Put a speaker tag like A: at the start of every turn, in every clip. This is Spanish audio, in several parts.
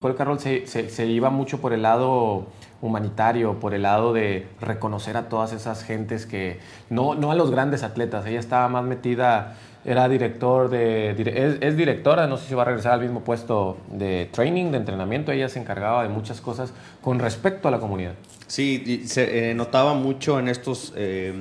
A: Nicole Carroll se, se, iba mucho por el lado humanitario, por el lado de reconocer a todas esas gentes que, no, no a los grandes atletas, ella estaba más metida, era director de, es, directora, no sé si va a regresar al mismo puesto de training, de entrenamiento, ella se encargaba de muchas cosas con respecto a la comunidad.
B: Sí, se eh, notaba mucho en estos... Eh,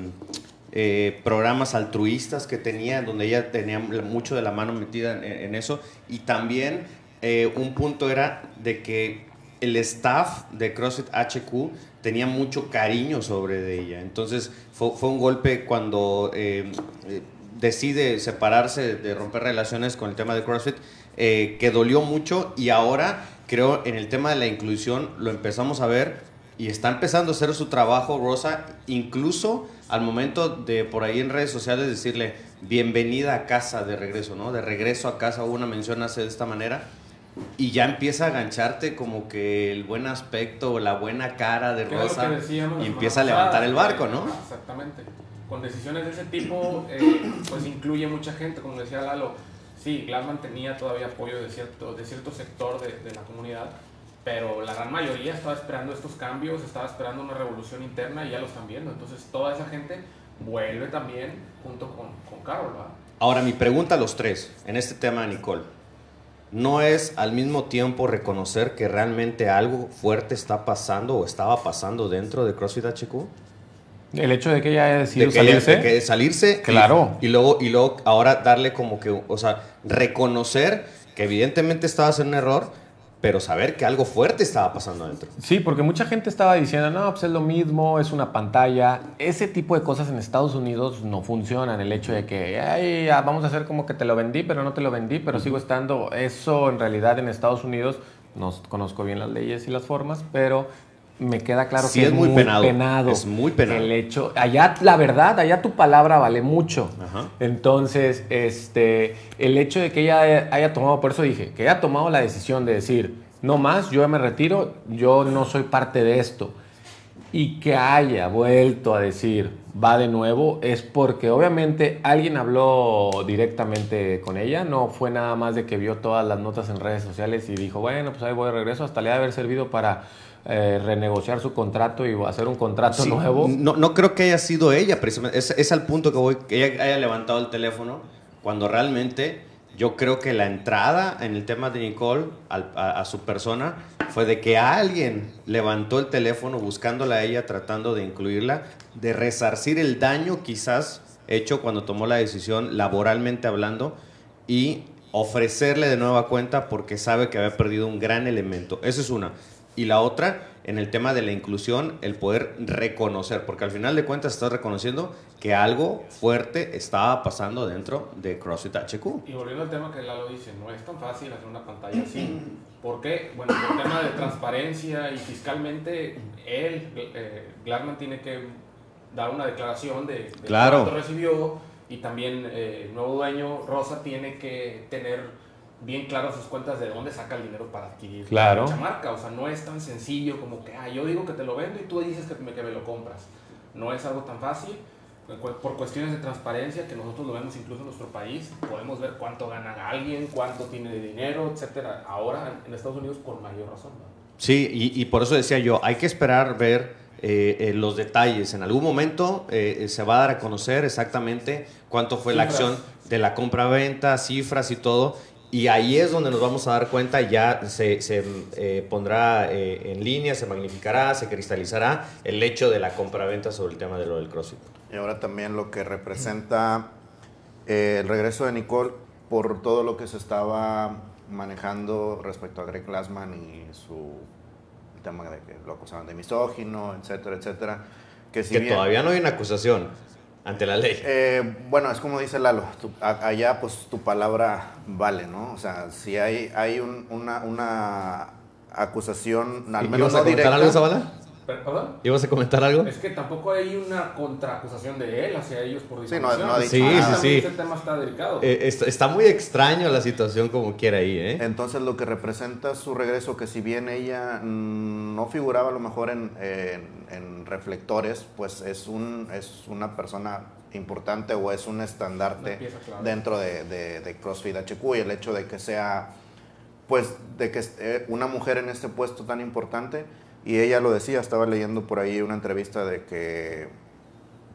B: eh, programas altruistas que tenía, donde ella tenía mucho de la mano metida en eso, y también eh, un punto era de que el staff de CrossFit HQ tenía mucho cariño sobre ella. Entonces fue, fue un golpe cuando eh, eh, decide separarse, de romper relaciones con el tema de CrossFit, eh, que dolió mucho y ahora creo en el tema de la inclusión lo empezamos a ver y está empezando a hacer su trabajo Rosa, incluso al momento de por ahí en redes sociales decirle bienvenida a casa de regreso, ¿no? De regreso a casa, hubo una mención hace de esta manera y ya empieza a gancharte como que el buen aspecto o la buena cara de Rosa y empieza a levantar el barco, ¿no?
C: Exactamente. Con decisiones de ese tipo, eh, pues incluye mucha gente, como decía Lalo. Sí, Glassman tenía todavía apoyo de cierto, de cierto sector de, de la comunidad, pero la gran mayoría estaba esperando estos cambios, estaba esperando una revolución interna y ya lo están viendo. Entonces toda esa gente vuelve también junto con, con Carol. ¿verdad?
B: Ahora mi pregunta a los tres, en este tema de Nicole no es al mismo tiempo reconocer que realmente algo fuerte está pasando o estaba pasando dentro de CrossFit HQ?
A: El hecho de que ella haya decidido
B: de que
A: salirse.
B: Ella, de que salirse.
A: Claro.
B: Y, y, luego, y luego ahora darle como que, o sea, reconocer que evidentemente estaba haciendo un error, pero saber que algo fuerte estaba pasando adentro.
A: Sí, porque mucha gente estaba diciendo, no, pues es lo mismo, es una pantalla. Ese tipo de cosas en Estados Unidos no funcionan. El hecho de que, ay, vamos a hacer como que te lo vendí, pero no te lo vendí, pero sigo estando. Eso en realidad en Estados Unidos, no conozco bien las leyes y las formas, pero me queda claro
B: sí,
A: que
B: es, muy, penado.
A: penado.
B: Es muy penado.
A: El hecho, allá la verdad, allá tu palabra vale mucho. Ajá. Entonces, este, el hecho de que ella haya, haya, tomado, por eso dije, que haya tomado la decisión de decir, no más, yo ya me retiro, yo no soy parte de esto. Y que haya vuelto a decir, va de nuevo, es porque obviamente alguien habló directamente con ella, no fue nada más de que vio todas las notas en redes sociales y dijo, bueno, pues ahí voy de regreso, hasta le ha de haber servido para eh, renegociar su contrato y hacer un contrato
B: sí,
A: nuevo.
B: No, no creo que haya sido ella, precisamente. Es, es al punto que voy, que ella haya levantado el teléfono cuando realmente yo creo que la entrada en el tema de Nicole a, a, a, su persona fue de que alguien levantó el teléfono buscándola a ella, tratando de incluirla, de resarcir el daño quizás hecho cuando tomó la decisión laboralmente hablando y ofrecerle de nueva cuenta porque sabe que había perdido un gran elemento. Esa es una. Y la otra, en el tema de la inclusión, el poder reconocer, porque al final de cuentas estás reconociendo que algo fuerte estaba pasando dentro de CrossFit HQ.
C: Y volviendo al tema que Lalo dice, no es tan fácil hacer una pantalla así. ¿Por qué? Bueno, por el tema de transparencia y fiscalmente, él, eh, Glassman, tiene que dar una declaración de, de
B: claro.
C: cuánto recibió y también eh, el nuevo dueño, Rosa, tiene que tener bien claro sus cuentas de dónde saca el dinero para adquirir
A: claro.
C: marca. O sea, no es tan sencillo como que, ah, yo digo que te lo vendo y tú dices que me, que me lo compras. No es algo tan fácil. Por cuestiones de transparencia, que nosotros lo vemos incluso en nuestro país, podemos ver cuánto gana alguien, cuánto tiene de dinero, etcétera. Ahora en Estados Unidos, por mayor razón. ¿no?
B: Sí, y, y, por eso decía yo, hay que esperar ver eh, eh, los detalles. En algún momento eh, se va a dar a conocer exactamente cuánto fue cifras. la acción de la compra-venta, cifras y todo. Y ahí es donde nos vamos a dar cuenta, ya se, se eh, pondrá eh, en línea, se magnificará, se cristalizará el hecho de la compra-venta sobre el tema de lo del CrossFit.
D: Y ahora también lo que representa eh, el regreso de Nicole por todo lo que se estaba manejando respecto a Greg Glassman y su el tema de que lo acusaban de misógino, etcétera, etcétera.
B: Que, si que bien, todavía no hay una acusación ante la ley.
D: Eh, bueno, es como dice Lalo, tu, a, allá pues tu palabra vale, ¿no? O sea, si hay, hay un, una, una, acusación, al menos no directa.
B: algo, Zavala?
C: ¿Perdón?
B: ¿Ibas a comentar algo?
C: Es que tampoco hay una contraacusación de él hacia ellos por difamación.
D: Sí, no, no ha dicho
B: sí,
D: nada.
B: sí, sí.
C: Este tema está delicado.
B: Eh, está, está, muy extraño la situación como quiera ahí, ¿eh?
D: Entonces lo que representa su regreso, que si bien ella mmm, no figuraba a lo mejor en, en, en reflectores, pues es, un, es una persona importante o es un estandarte dentro de, de, de, CrossFit HQ y el hecho de que sea pues de que eh, una mujer en este puesto tan importante, y ella lo decía, estaba leyendo por ahí una entrevista de que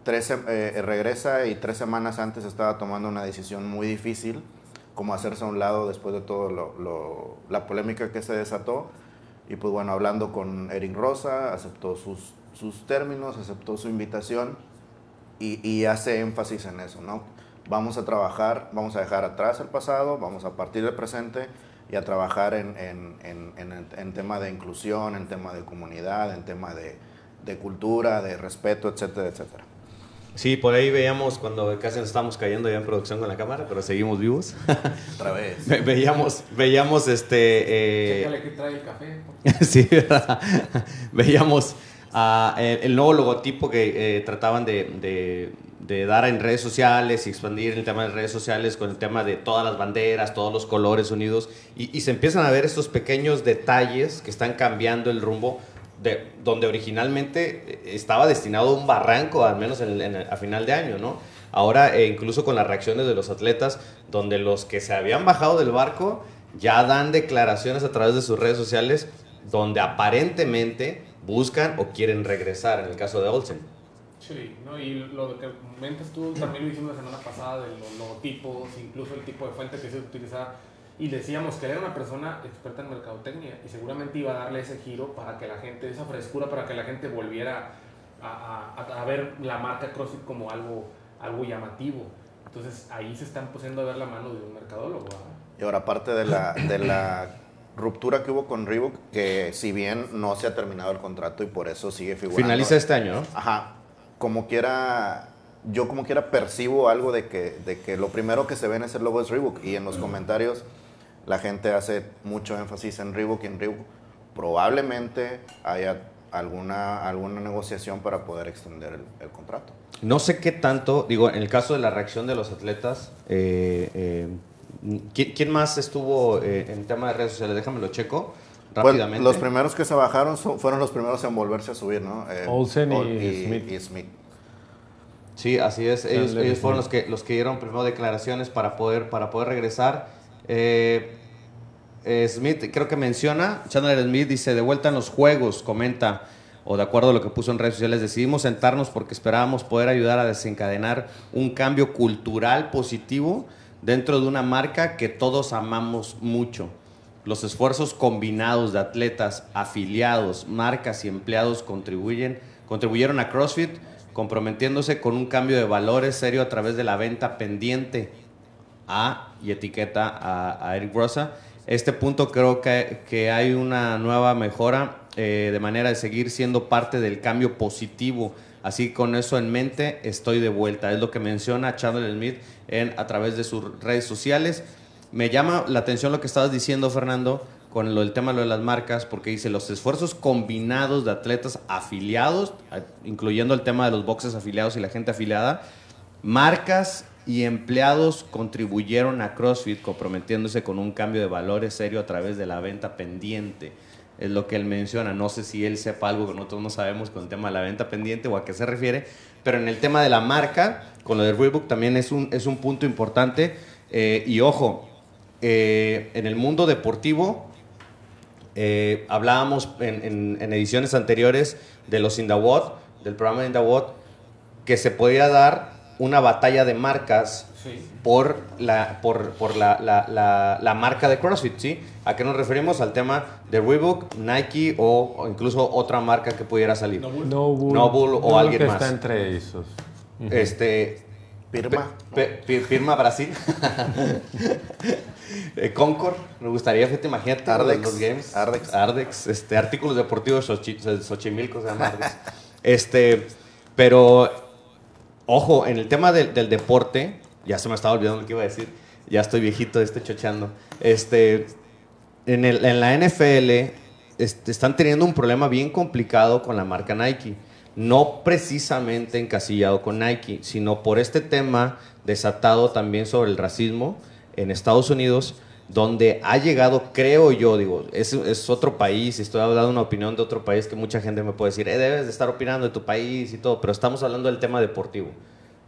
D: tres, eh, regresa y tres semanas antes estaba tomando una decisión muy difícil, como hacerse a un lado después de todo lo, la polémica que se desató. Y pues bueno, hablando con Erin Rosa, aceptó sus, sus términos, aceptó su invitación y, y hace énfasis en eso, ¿no? Vamos a trabajar, vamos a dejar atrás el pasado, vamos a partir del presente y a trabajar en, en, en, en tema de inclusión, en tema de comunidad, en tema de, de cultura, de respeto, etcétera, etcétera.
B: Sí, por ahí veíamos cuando casi nos estábamos cayendo ya en producción con la cámara, pero seguimos vivos.
D: Otra vez.
B: veíamos, veíamos este.
C: Eh, que trae el café.
B: sí, ¿verdad? veíamos uh, el, nuevo logotipo que eh, trataban de, de, de, dar en redes sociales y expandir el tema de redes sociales con el tema de todas las banderas, todos los colores unidos. Y, se empiezan a ver estos pequeños detalles que están cambiando el rumbo de, donde originalmente estaba destinado un barranco, al menos a final de año, ¿no? Ahora, eh, incluso con las reacciones de los atletas, donde los que se habían bajado del barco ya dan declaraciones a través de sus redes sociales, donde aparentemente buscan o quieren regresar, en el caso de Olsen.
C: Sí, ¿no? y lo que comentas tú también lo hicimos la semana pasada, de los logotipos, incluso el tipo de fuente que se utiliza y decíamos que era una persona experta en mercadotecnia y seguramente iba a darle ese giro para que la gente, esa frescura para que la gente volviera a, a, a ver la marca CrossFit como algo, algo llamativo. Entonces ahí se está empezando a ver la mano de un mercadólogo.
D: Y ahora aparte de la, de la ruptura que hubo con Reebok, que si bien no se ha terminado el contrato y por eso sigue figurando.
B: Finaliza este año, ¿no?
D: Ajá. Como quiera, yo como quiera percibo algo de que, de que lo primero que se ve en ese logo es Reebok y en los comentarios la gente hace mucho énfasis en Reebok y en Reebok probablemente haya alguna, alguna negociación para poder extender el, contrato.
B: No sé qué tanto, digo, en el caso de la reacción de los atletas, eh, eh, ¿quién, más estuvo eh, en tema de redes sociales? Déjame lo pues, rápidamente.
D: los primeros que se bajaron fueron los primeros en volverse a subir, ¿no?
A: Olsen y, Smith.
B: Sí, así es. Ellos, ellos, fueron los que, los que dieron primero declaraciones para poder, para poder regresar. Eh, eh, Smith creo que menciona, Chandler Smith dice, de vuelta en los juegos, comenta, o de acuerdo a lo que puso en redes sociales, decidimos sentarnos porque esperábamos poder ayudar a desencadenar un cambio cultural positivo dentro de una marca que todos amamos mucho. Los esfuerzos combinados de atletas, afiliados, marcas y empleados contribuyen, contribuyeron a CrossFit, comprometiéndose con un cambio de valores serio a través de la venta pendiente a y etiqueta a, Eric Rosa. Este punto creo que, que hay una nueva mejora eh, de manera de seguir siendo parte del cambio positivo. Así con eso en mente estoy de vuelta. Es lo que menciona Chandler Smith en, a través de sus redes sociales. Me llama la atención lo que estabas diciendo, Fernando, con lo, el tema de las marcas, porque dice los esfuerzos combinados de atletas afiliados, incluyendo el tema de los boxes afiliados y la gente afiliada, marcas y empleados contribuyeron a CrossFit comprometiéndose con un cambio de valores serio a través de la venta pendiente. Es lo que él menciona. No sé si él sepa algo que nosotros no sabemos con el tema de la venta pendiente o a qué se refiere, pero en el tema de la marca, con lo de Reebok también es un, es un punto importante. Eh, y ojo, eh, en el mundo deportivo, eh, hablábamos en, en, ediciones anteriores de los Indawot, del programa de Indawot, que se podía dar una batalla de marcas por, la, por, por la, la, la, marca de CrossFit, ¿sí? ¿A qué nos referimos? Al tema de Reebok, Nike o, incluso otra marca que pudiera salir.
A: Noble,
B: Noble, o alguien más.
A: está entre esos.
B: Este...
D: Firma.
B: firma Brasil. eh, Concord, me gustaría, fíjate, imagínate
D: Ardex,
B: los games.
D: Ardex.
B: Ardex, este, artículos deportivos Xochimilco se llama Ardex. este, pero ojo, en el tema del, deporte, ya se me estaba olvidando lo que iba a decir, ya estoy viejito, estoy chochando. Este, en, el, en la NFL este, están teniendo un problema bien complicado con la marca Nike. No precisamente encasillado con Nike, sino por este tema desatado también sobre el racismo en Estados Unidos, donde ha llegado, creo yo, digo, es, es otro país, estoy hablando de una opinión de otro país que mucha gente me puede decir, eh, debes de estar opinando de tu país y todo, pero estamos hablando del tema deportivo,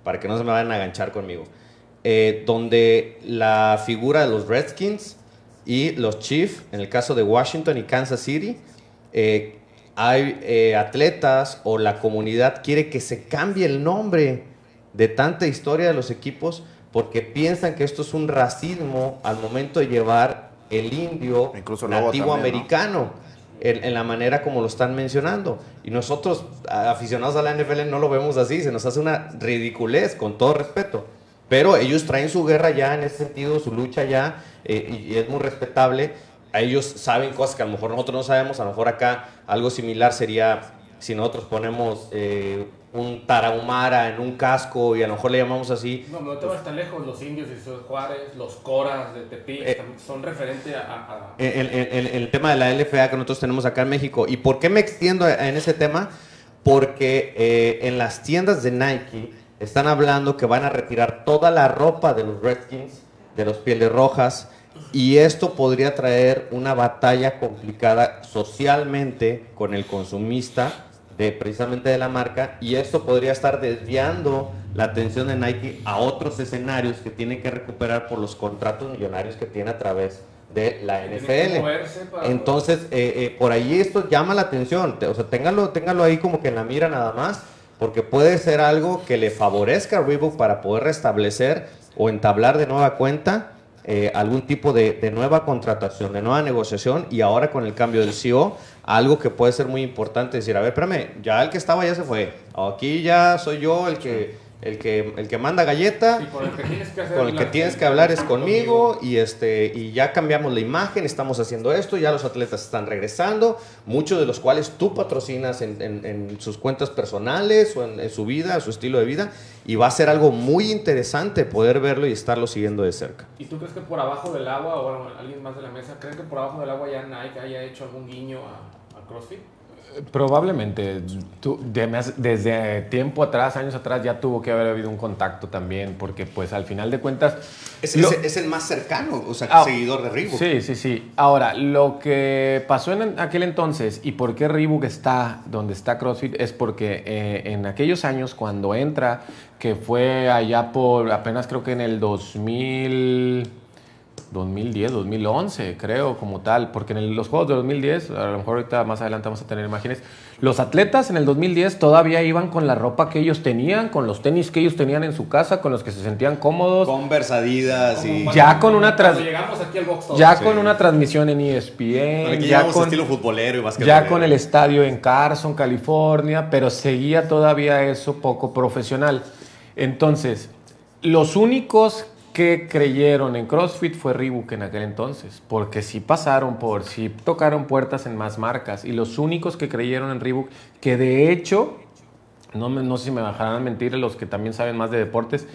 B: para que no se me vayan a aganchar conmigo. Eh, donde la figura de los Redskins y los Chiefs, en el caso de Washington y Kansas City, eh, hay eh, atletas o la comunidad quiere que se cambie el nombre de tanta historia de los equipos porque piensan que esto es un racismo al momento de llevar el indio
D: Incluso
B: nativo
D: también, ¿no?
B: americano en, en la manera como lo están mencionando. Y nosotros, aficionados a la NFL, no lo vemos así, se nos hace una ridiculez, con todo respeto. Pero ellos traen su guerra ya en ese sentido, su lucha ya, eh, y, y es muy respetable. Ellos saben cosas que a lo mejor nosotros no sabemos, a lo mejor acá algo similar sería si nosotros ponemos eh, un tarahumara en un casco y a lo mejor le llamamos así,
C: No, no te vas tan lejos. Los indios y sus Juárez, los coras de Tepic,
B: Eh,
C: son referente a. a-
B: en- en- en el tema de la LFA que nosotros tenemos acá en México. ¿Y por qué me extiendo en ese tema? Porque eh, en las tiendas de Nike están hablando que van a retirar toda la ropa de los Redskins, de los Pieles Rojas, y esto podría traer una batalla complicada socialmente con el consumista de precisamente de la marca y esto podría estar desviando la atención de Nike a otros escenarios que tiene que recuperar por los contratos millonarios que tiene a través de la NFL. Entonces, eh, eh, por ahí esto llama la atención, Te- o sea, téngalo, téngalo ahí como que en la mira nada más, porque puede ser algo que le favorezca a Reebok para poder restablecer o entablar de nueva cuenta eh, algún tipo de, de nueva contratación, de nueva negociación y ahora con el cambio del CEO, algo que puede ser muy importante, decir, a ver, espérame, ya el que estaba ya se fue, aquí ya soy yo el que, el que, el que manda galleta.
C: Sí, con el que tienes que hacer
B: Con el que tienes que hablar es conmigo y este y ya cambiamos la imagen, estamos haciendo esto, ya los atletas están regresando, muchos de los cuales tú patrocinas en, en- en sus cuentas personales o en, en su vida, su estilo de vida, y va a ser algo muy interesante poder verlo y estarlo siguiendo de cerca.
C: ¿Y tú crees que por abajo del agua, o bueno, alguien más de la mesa, creen que por abajo del agua ya Nike haya hecho algún guiño a, a CrossFit?
A: Probablemente. Tú- desde tiempo atrás, años atrás, ya tuvo que haber habido un contacto también, porque pues al final de cuentas...
B: Es,
A: lo-
B: es el más cercano, o sea,
A: Ah,
B: seguidor de Reebok.
A: Sí, sí, sí. Ahora, lo que pasó en aquel entonces y por qué Reebok está donde está CrossFit es porque eh, en aquellos años cuando entra, que fue allá por apenas creo que en el 2000... 2010, 2011, creo, como tal, porque en el- los juegos de 2010, a lo mejor ahorita más adelante vamos a tener imágenes, los atletas en el 2010 todavía iban con la ropa que ellos tenían, con los tenis que ellos tenían en su casa, con los que se sentían cómodos,
B: Conversadidas y...
A: Ya con una
C: cuando
A: tras-
C: llegamos aquí al box Talk.
A: ya
B: Sí.
A: con una transmisión en ESPN, ya con,
B: estilo futbolero y
A: ya con el estadio en Carson, California, pero seguía todavía eso poco profesional. Entonces, los únicos que creyeron en CrossFit fue Reebok en aquel entonces, porque sí pasaron por, sí tocaron puertas en más marcas, y los únicos que creyeron en Reebok, que de hecho, no, no sé si me bajarán a mentir los que también saben más de deportes,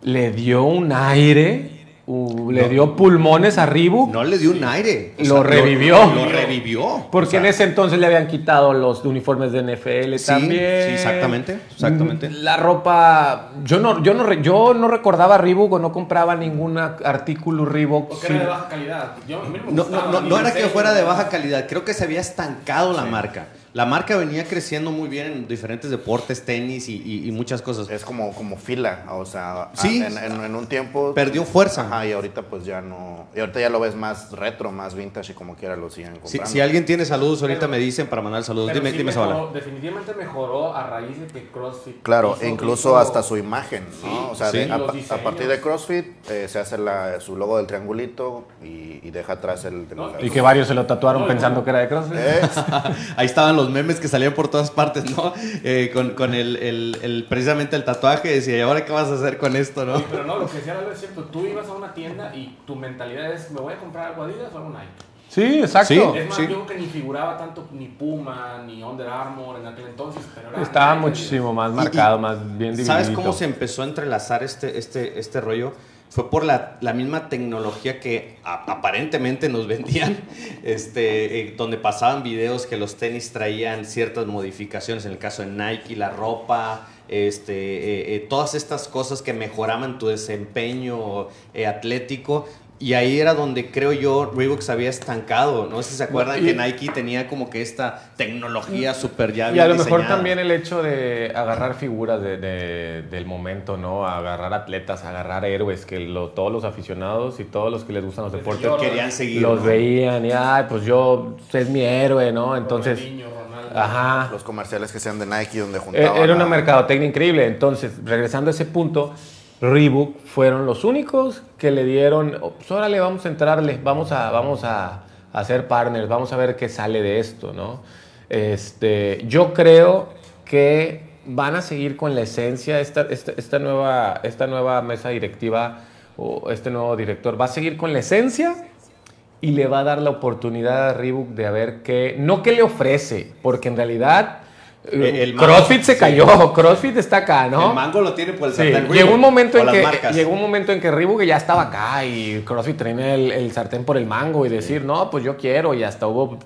A: le dio un aire, uh, le
B: No.
A: dio pulmones a Reebok.
B: No le dio un aire. o
A: Lo revivió.
B: Lo, revivió.
A: Porque
B: O sea,
A: en ese entonces le habían quitado los uniformes de NFL
B: Sí,
A: también.
B: sí, exactamente, exactamente.
A: La ropa, yo no, yo no, yo no recordaba Reebok o no compraba ningún artículo Reebok.
C: Porque
A: Sí.
C: era de baja calidad. Yo, a mí me
B: No, era que fuera de baja calidad, creo que se había estancado la marca. La marca venía creciendo muy bien en diferentes deportes, tenis y, y- y muchas cosas.
D: Es como, como fila, o sea,
B: Sí.
D: en, en- en un tiempo...
B: Perdió fuerza.
D: Ajá, y ahorita pues ya no... Y ahorita ya lo ves más retro, más vintage y como quiera lo siguen
B: Si,
D: comprando.
B: si alguien tiene saludos, ahorita me dicen para mandar saludos. Dime,
C: sí
B: dime
C: mejoró. Definitivamente mejoró a raíz de que CrossFit.
D: Claro,
C: hizo-
D: e incluso
C: hizo-
D: hasta su imagen, ¿no? o sea,
B: sí.
D: de- a, partir de CrossFit eh, se hace la- su logo del triangulito y, y deja atrás el...
C: No,
A: Y que varios se lo tatuaron pensando que era de CrossFit.
D: Eh,
B: Ahí estaban los memes que salían por todas partes, ¿no? Eh, con con el, el- el- precisamente el tatuaje. Decía, ¿y ahora qué vas a hacer con esto, no?
C: Sí, pero no, lo que decía Lalo es cierto. Tú ibas a una tienda y tu mentalidad es: ¿me voy a comprar algo Adidas o algo Nike?
A: Sí, exacto.
B: Sí.
C: Es más,
B: Sí.
C: yo creo que ni figuraba tanto ni Puma ni Under Armour en aquel entonces. Pero era
A: Estaba muchísimo más
B: Y-
A: marcado,
B: y-
A: más bien dividido.
B: ¿Sabes cómo se empezó a entrelazar este, este, este rollo? Fue por la, la misma tecnología que aparentemente nos vendían, este, eh, donde pasaban videos que los tenis traían ciertas modificaciones, en el caso de Nike, la ropa, este, eh, eh, todas estas cosas que mejoraban tu desempeño eh, atlético. Y ahí era donde creo yo Reebok se había estancado. No sé si se acuerdan que Nike tenía como que esta tecnología súper ya
A: Y a lo mejor también el hecho de agarrar figuras del momento, ¿no? Agarrar atletas, agarrar héroes, que todos los aficionados y todos los que les gustan los deportes
B: querían seguir.
A: Los veían y, ay, pues yo, es mi héroe, ¿no? Entonces...
D: Ajá. Los comerciales que sean de Nike donde juntaban.
A: Era una mercadotecnia increíble. Entonces, regresando a ese punto, Reebok fueron los únicos que le dieron, oh, pues órale, vamos a entrarle, vamos a, vamos a, hacer partners, vamos a ver qué sale de esto, ¿no? Este, yo creo que van a seguir con la esencia, esta, esta, nueva, esta nueva mesa directiva o este nuevo director va a seguir con la esencia y le va a dar la oportunidad a Reebok de ver qué, no qué le ofrece, porque en realidad el CrossFit se cayó, CrossFit está acá, ¿no?
B: El mango lo tiene por el
A: sartén. llegó un momento en que llegó un momento en que Reebok ya estaba acá y CrossFit traía el, sartén por el mango y decir, no, pues yo quiero y hasta hubo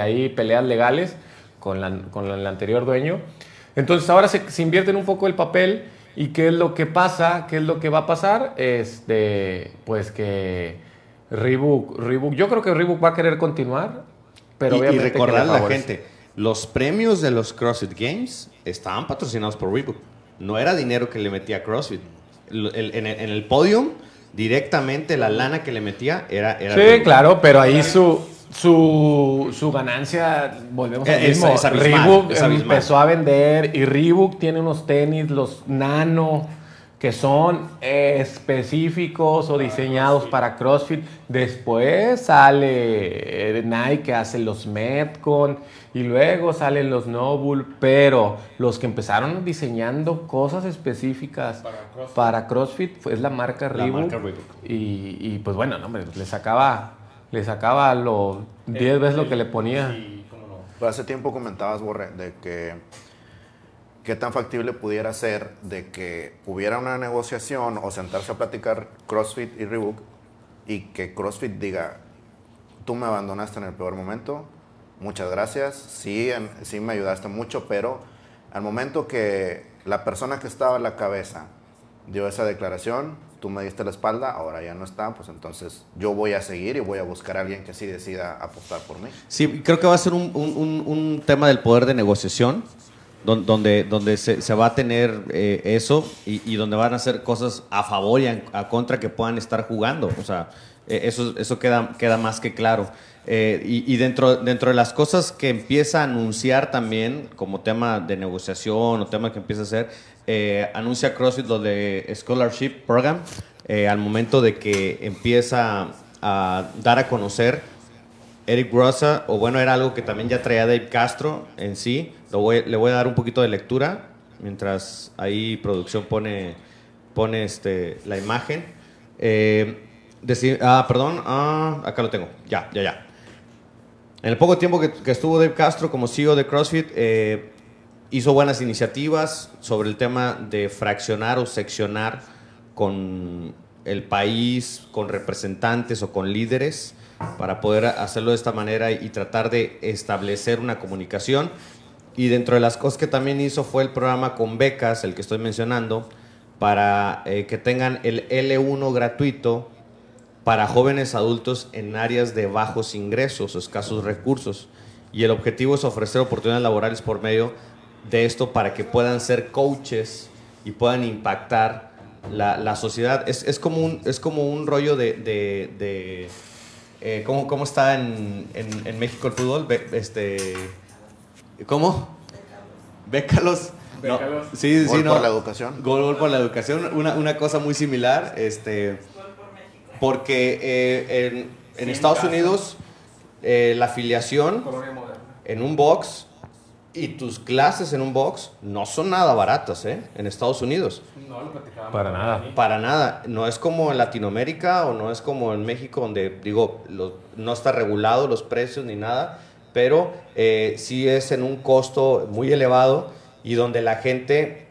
A: ahí peleas legales con, la, con el anterior dueño. Entonces ahora se, se invierte en un poco el papel y qué es lo que pasa, qué es lo que va a pasar, este, pues que Reebok, Reebok, yo creo que Reebok va a querer continuar, pero
B: y, obviamente y recordar a la gente los premios de los CrossFit Games estaban patrocinados por Reebok. No era dinero que le metía CrossFit. en, el, podio, directamente la lana que le metía era... era
A: sí, claro, pero ahí su, su, ganancia, volvemos al mismo. Reebok empezó a vender y Reebok tiene unos tenis, los Nano que son específicos o diseñados para CrossFit. Después sale Nike que hace los Metcon y luego salen los Noble, pero los que empezaron diseñando cosas específicas para CrossFit, fue, es la marca Reebok. Y, pues bueno, no, hombre, le sacaba, le sacaba lo 10 veces lo que le ponía. Sí,
D: no. hace tiempo comentabas, Borre, de que qué tan factible pudiera ser de que hubiera una negociación o sentarse a platicar CrossFit y Reebok y que CrossFit diga, tú me abandonaste en el peor momento, muchas gracias, sí, sí me ayudaste mucho, pero al momento que la persona que estaba a la cabeza dio esa declaración, tú me diste la espalda, ahora ya no está, pues entonces yo voy a seguir y voy a buscar a alguien que sí decida apostar por mí.
B: Sí, creo que va a ser un, un, un tema del poder de negociación donde, donde se, va a tener eh, eso y, donde van a hacer cosas a favor y a, contra que puedan estar jugando. O sea, eh, eso, eso queda, queda más que claro. Eh, y, dentro, dentro de las cosas que empieza a anunciar también como tema de negociación o tema que empieza a hacer, anuncia CrossFit lo de Scholarship Program al momento de que empieza a dar a conocer Eric Grossa, o bueno, era algo que también ya traía Dave Castro en sí, le voy a dar un poquito de lectura mientras ahí producción pone, pone este, la imagen. Eh, ah, perdón, ah, acá lo tengo. Ya, ya, ya. En el poco tiempo que, estuvo Dave Castro como CEO de CrossFit, eh, hizo buenas iniciativas sobre el tema de fraccionar o seccionar con el país, con representantes o con líderes, para poder hacerlo de esta manera y tratar de establecer una comunicación y dentro de las cosas que también hizo fue el programa con becas, el que estoy mencionando, para eh, que tengan el L1 gratuito para jóvenes adultos en áreas de bajos ingresos o escasos recursos. Y el objetivo es ofrecer oportunidades laborales por medio de esto para que puedan ser coaches y puedan impactar la, sociedad. Es, es, como un, es como un rollo de... de, eh, ¿cómo, ¿cómo, está en, en, en México el fútbol? Este ¿Cómo? Bécalos.
D: Bécalos. Sí,
B: sí,
D: no. por la educación.
B: Gol, por la educación. Una, una, cosa muy similar. Este, porque eh, en, Estados Unidos eh, la afiliación en un box y tus clases en un box no son nada baratas, ¿eh? En Estados Unidos.
C: No lo
A: Para nada.
B: Para nada. No es como en Latinoamérica o no es como en México, donde, digo, no está regulado los precios ni nada pero eh, sí es en un costo muy elevado y donde la gente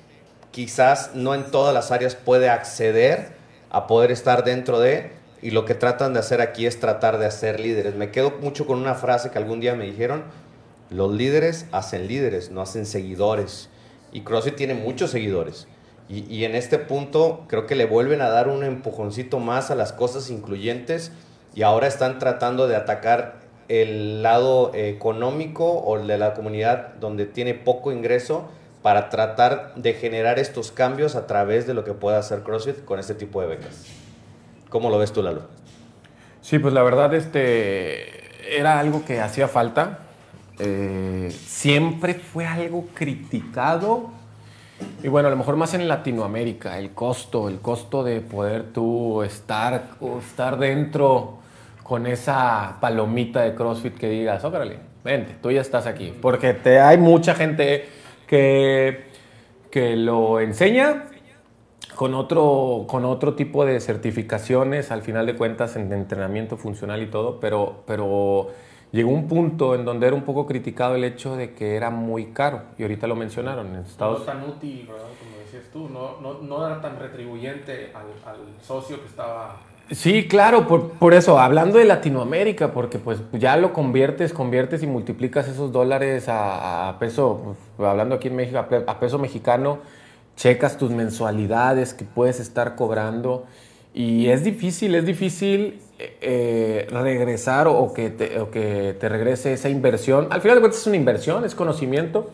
B: quizás no en todas las áreas puede acceder a poder estar dentro de, y lo que tratan de hacer aquí es tratar de hacer líderes. Me quedo mucho con una frase que algún día me dijeron, los líderes hacen líderes, no hacen seguidores. Y CrossFit tiene muchos seguidores. Y, y, en este punto creo que le vuelven a dar un empujoncito más a las cosas incluyentes y ahora están tratando de atacar el lado económico o de la comunidad donde tiene poco ingreso para tratar de generar estos cambios a través de lo que pueda hacer CrossFit con este tipo de becas. ¿Cómo lo ves tú, Lalo?
A: Sí, pues la verdad este, era algo que hacía falta. Eh, siempre fue algo criticado. Y bueno, a lo mejor más en Latinoamérica, el costo, el costo de poder tú estar, estar dentro con esa palomita de CrossFit que digas, órale, vente, tú ya estás aquí. Porque te, hay mucha gente que, que lo enseña con otro, con otro tipo de certificaciones, al final de cuentas, en entrenamiento funcional y todo, pero, pero llegó un punto en donde era un poco criticado el hecho de que era muy caro, y ahorita lo mencionaron en Estados
C: No tan útil, ¿verdad? Como decías tú, no, no, no era tan retribuyente al, al socio que estaba
A: Sí, claro, por, por, eso, hablando de Latinoamérica, porque pues ya lo conviertes, conviertes y multiplicas esos dólares a, peso, pues, hablando aquí en México, a, peso mexicano, checas tus mensualidades que puedes estar cobrando y es difícil, es difícil eh, regresar o que, te, o que te regrese esa inversión. Al final de cuentas es una inversión, es conocimiento,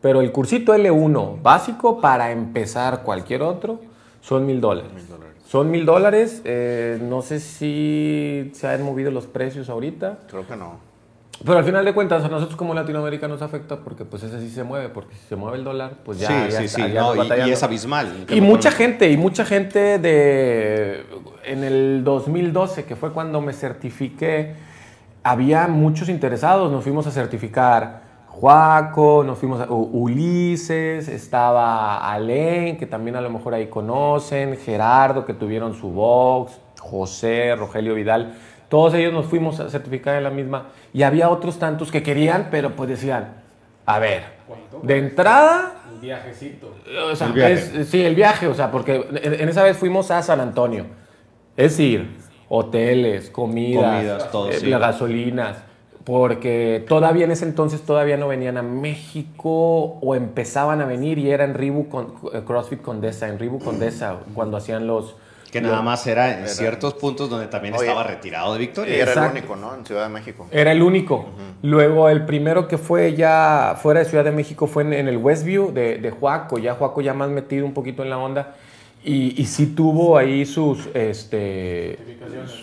A: pero el cursito L1 básico para empezar cualquier otro son mil dólares. Son mil dólares. Eh, no sé si se han movido los precios ahorita.
D: Creo que no.
A: Pero al final de cuentas, a nosotros como Latinoamérica nos afecta porque pues ese sí se mueve, porque si se mueve el dólar, pues ya,
B: sí,
A: ya
B: sí, sí,
A: ya
B: no, y, y es abismal.
A: Y mucha gente, y mucha gente de... En el 2012, que fue cuando me certifiqué, había muchos interesados. Nos fuimos a certificar Juaco, nos fuimos a Ulises, estaba Alén, que también a lo mejor ahí conocen, Gerardo, que tuvieron su box, José, Rogelio Vidal. Todos ellos nos fuimos a certificar en la misma. Y había otros tantos que querían, pero pues decían, a ver, de entrada
C: un viajecito.
A: o sea,
B: El viaje.
A: es- sí, el viaje, o sea, porque en, en esa vez fuimos a San Antonio. Es decir, hoteles, comidas,
B: Comidas, todo,
A: eh,
B: sí.
A: las gasolinas, porque todavía en ese entonces todavía no venían a México o empezaban a venir y era en Reebok con, eh, CrossFit Condesa, en Reebok Condesa, cuando hacían los...
B: Que nada más era en
D: Era-
B: ciertos puntos donde también
D: Oye.
B: estaba retirado de
D: Y
B: Victoria.
D: era
A: Exacto.
D: el único, ¿no? En Ciudad de México.
A: Era el único. Luego el primero que fue ya fuera de Ciudad de México fue en, en el Westview de, de Juaco, ya Juaco ya más metido un poquito en la onda. Y, y sí tuvo ahí sus, este,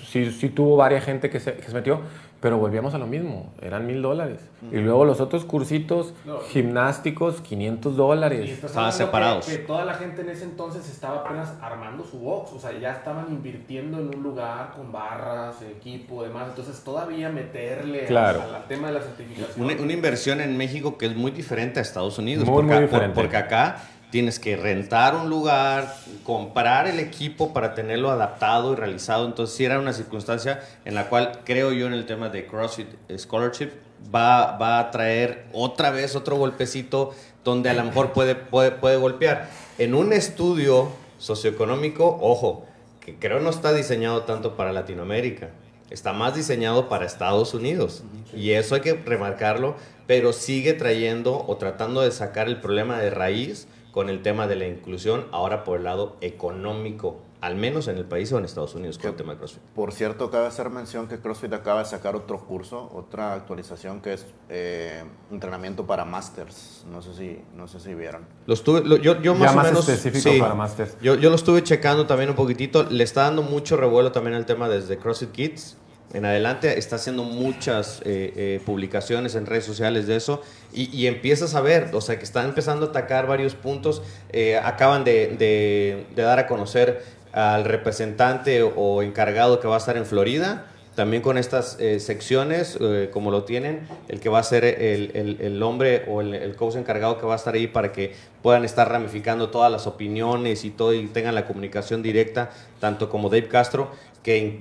A: sí, sí tuvo varias gente que se, que se metió, pero volvíamos a lo mismo, eran mil dólares. Y luego los otros cursitos
C: No.
A: gimnásticos, 500
C: Y
A: dólares.
B: Estaban separados.
C: Que, que toda la gente en ese entonces estaba apenas armando su box, o sea, ya estaban invirtiendo en un lugar con barras, equipo, demás. Entonces, todavía meterle
A: Claro.
C: al, tema de la certificación.
B: Una, una inversión en México que es muy diferente a Estados Unidos.
A: Muy,
B: porque,
A: muy
B: por-
A: diferente.
B: porque acá tienes que rentar un lugar, comprar el equipo para tenerlo adaptado y realizado. Entonces, sí era una circunstancia en la cual creo yo en el tema de CrossFit Scholarship va, va a traer otra vez otro golpecito donde a lo mejor puede, puede, puede golpear. En un estudio socioeconómico, ojo, que creo no está diseñado tanto para Latinoamérica. Está más diseñado para Estados Unidos. Y eso hay que remarcarlo, pero sigue trayendo o tratando de sacar el problema de raíz con el tema de la inclusión, ahora por el lado económico, al menos en el país o en Estados Unidos con el tema de CrossFit.
D: Por cierto, cabe hacer mención que CrossFit acaba de sacar otro curso, otra actualización que es eh, entrenamiento para masters. No sé si, no sé si vieron.
B: Lo estuve, lo- yo, yo
A: Ya
B: más o
A: más
B: menos.
A: específico para masters.
B: Yo, yo lo estuve checando también un poquitito. Le está dando mucho revuelo también al tema desde CrossFit Kids. En adelante está haciendo muchas eh, eh, publicaciones en redes sociales de eso y, y empiezas a ver, o sea, que están empezando a atacar varios puntos. Eh, acaban de, dar a conocer al representante o encargado que va a estar en Florida, también con estas secciones, como lo tienen, el que va a ser el, hombre o el, el coach encargado que va a estar ahí para que puedan estar ramificando todas las opiniones y todo y tengan la comunicación directa, tanto como Dave Castro, que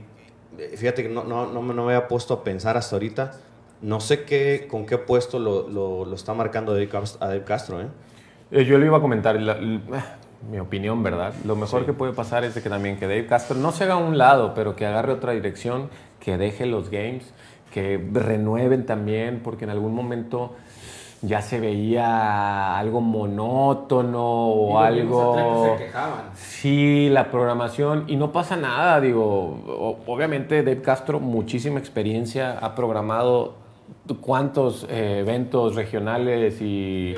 B: fíjate que no, no, no, me- no me había puesto a pensar hasta ahorita, no sé qué, con qué puesto lo, lo- lo está marcando a Dave Castro, ¿eh?
A: Eh, Yo le iba a comentar, la- l- eh, mi opinión, ¿verdad? Lo mejor que puede pasar es de que también que Dave Castro no se haga a un lado, pero que agarre otra dirección, que deje los games, que renueven también, porque en algún momento ya se veía algo monótono o algo...
C: se quejaban.
A: Sí, la programación y no pasa nada, digo, obviamente Dave Castro, muchísima experiencia, ha programado cuántos eh, eventos regionales y,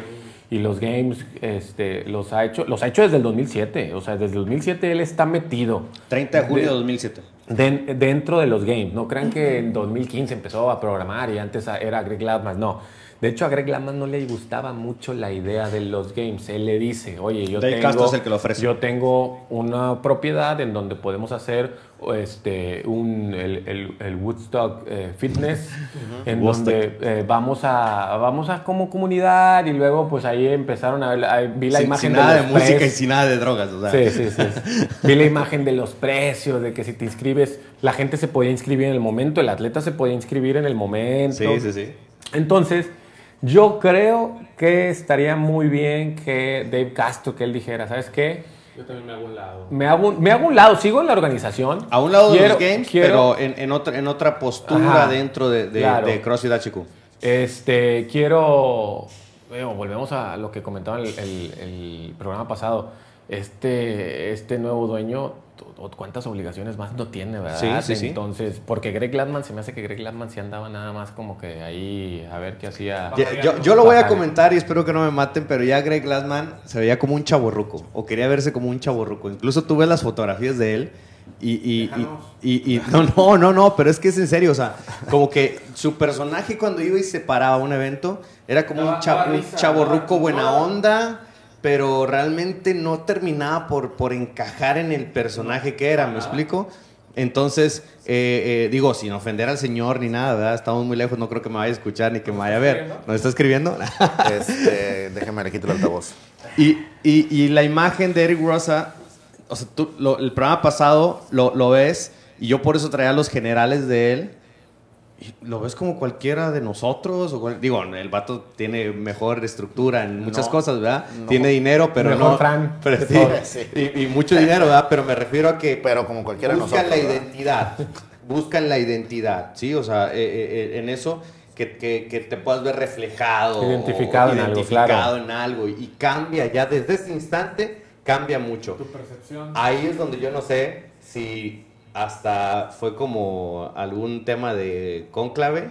A: y los games este, los ha hecho, los ha hecho desde el 2007, o sea, desde el 2007 él está metido
B: 30 de julio de
A: De-
B: 2007.
A: den- dentro de los games. No crean que en 2015 empezó a programar y antes era Greg Glassman, no. De hecho, a Greg Glassman no le gustaba mucho la idea de los games. Él le dice, oye, yo
B: Dave
A: tengo,
B: Castro es el que lo ofrece.
A: yo tengo una propiedad en donde podemos hacer este, un, el, el- el Woodstock eh, Fitness, en
B: Woodstock.
A: donde eh, vamos, a, vamos a como comunidad y luego pues ahí empezaron a ver, vi la
B: sin,
A: imagen
B: sin nada de música y sin nada de drogas. O sea.
A: Sí, sí, sí. Vi la imagen de los precios, de que si te inscribes, la gente se podía inscribir en el momento, el atleta se podía inscribir en el momento.
B: sí, sí, sí.
A: Entonces, yo creo que estaría muy bien que Dave Castro, que él dijera, ¿sabes qué?
C: Yo también me hago un lado.
A: Me hago, un- me hago un lado, sigo en la organización.
B: A un lado de los games,
A: quiero-
B: pero en, en otra, en otra postura
A: Ajá,
B: dentro de, de,
A: claro.
B: de CrossFit HQ.
A: Este, quiero. bueno, volvemos a lo que comentaba el, el- el programa pasado. Este, este nuevo dueño, ¿cuántas obligaciones más no tiene, verdad?
B: Sí, sí, sí.
A: Entonces, porque Greg Glassman, se me hace que Greg Glassman sí andaba nada más como que ahí a ver qué hacía.
B: Ya- yo, yo lo voy a comentar y espero que no me maten, pero ya Greg Glassman se veía como un chaborruco, o quería verse como un chaborruco. Incluso tú ves las fotografías de él y... y, y,
C: Déjanos.
B: y- y- no, no, no, no, pero es que es en serio, o sea, como que su personaje cuando iba y se paraba a un evento era como un, cha- un chaborruco buena onda, pero realmente no terminaba por, por encajar en el personaje que era, ¿me explico? Entonces, eh, eh, digo, sin ofender al señor ni nada, ¿verdad? Estamos muy lejos, no creo que me vaya a escuchar ni que me vaya a ver. ¿Nos está escribiendo?
D: Este, déjeme le quito el altavoz.
B: y, y- y la imagen de Eric Rosa, o sea, tú, lo- el programa pasado lo, lo ves, y yo por eso traía los generales de él. Lo ves como cualquiera de nosotros. O cual- digo, el vato tiene mejor estructura en muchas
D: No,
B: cosas, ¿verdad?
D: no.
B: Tiene dinero, pero
A: Mejor
B: no.
A: Fran
B: pero sí.
D: Sí.
B: Y, y mucho dinero, ¿verdad? Pero me refiero a que
D: Pero como cualquiera de
B: buscan
D: nosotros.
B: la
D: ¿verdad?
B: identidad. buscan la identidad, ¿sí? O sea, eh, eh, eh, en eso que, que- que te puedas ver reflejado.
A: Identificado
B: o
A: en algo,
B: identificado
A: claro.
B: en algo. Y, y cambia ya desde ese instante, cambia mucho.
C: Tu percepción.
B: Ahí es donde yo no sé si hasta fue como algún tema de conclave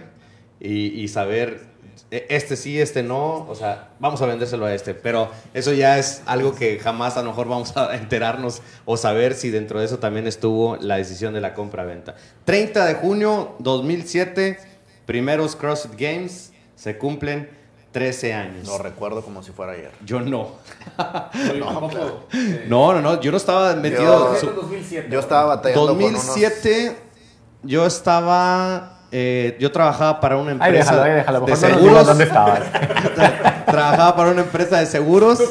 B: y, y saber e- este sí, este no, o sea, vamos a vendérselo a este, pero eso ya es algo que jamás a lo mejor vamos a enterarnos o saber si dentro de eso también estuvo la decisión de la compra-venta. 30 de junio 2007, primeros CrossFit Games, se cumplen 13 años.
D: Lo recuerdo como si fuera ayer.
B: Yo no.
C: Eh,
B: No, no, no, yo no estaba metido...
D: Yo-
B: su-
C: 2007.
D: Yo estaba batallando con unos...
B: 2007 yo estaba eh, yo trabajaba para una
A: Ay,
B: empresa
A: déjalo, ay, déjalo.
B: de
A: no
B: seguros
A: dónde estabas.
B: trabajaba para una empresa de seguros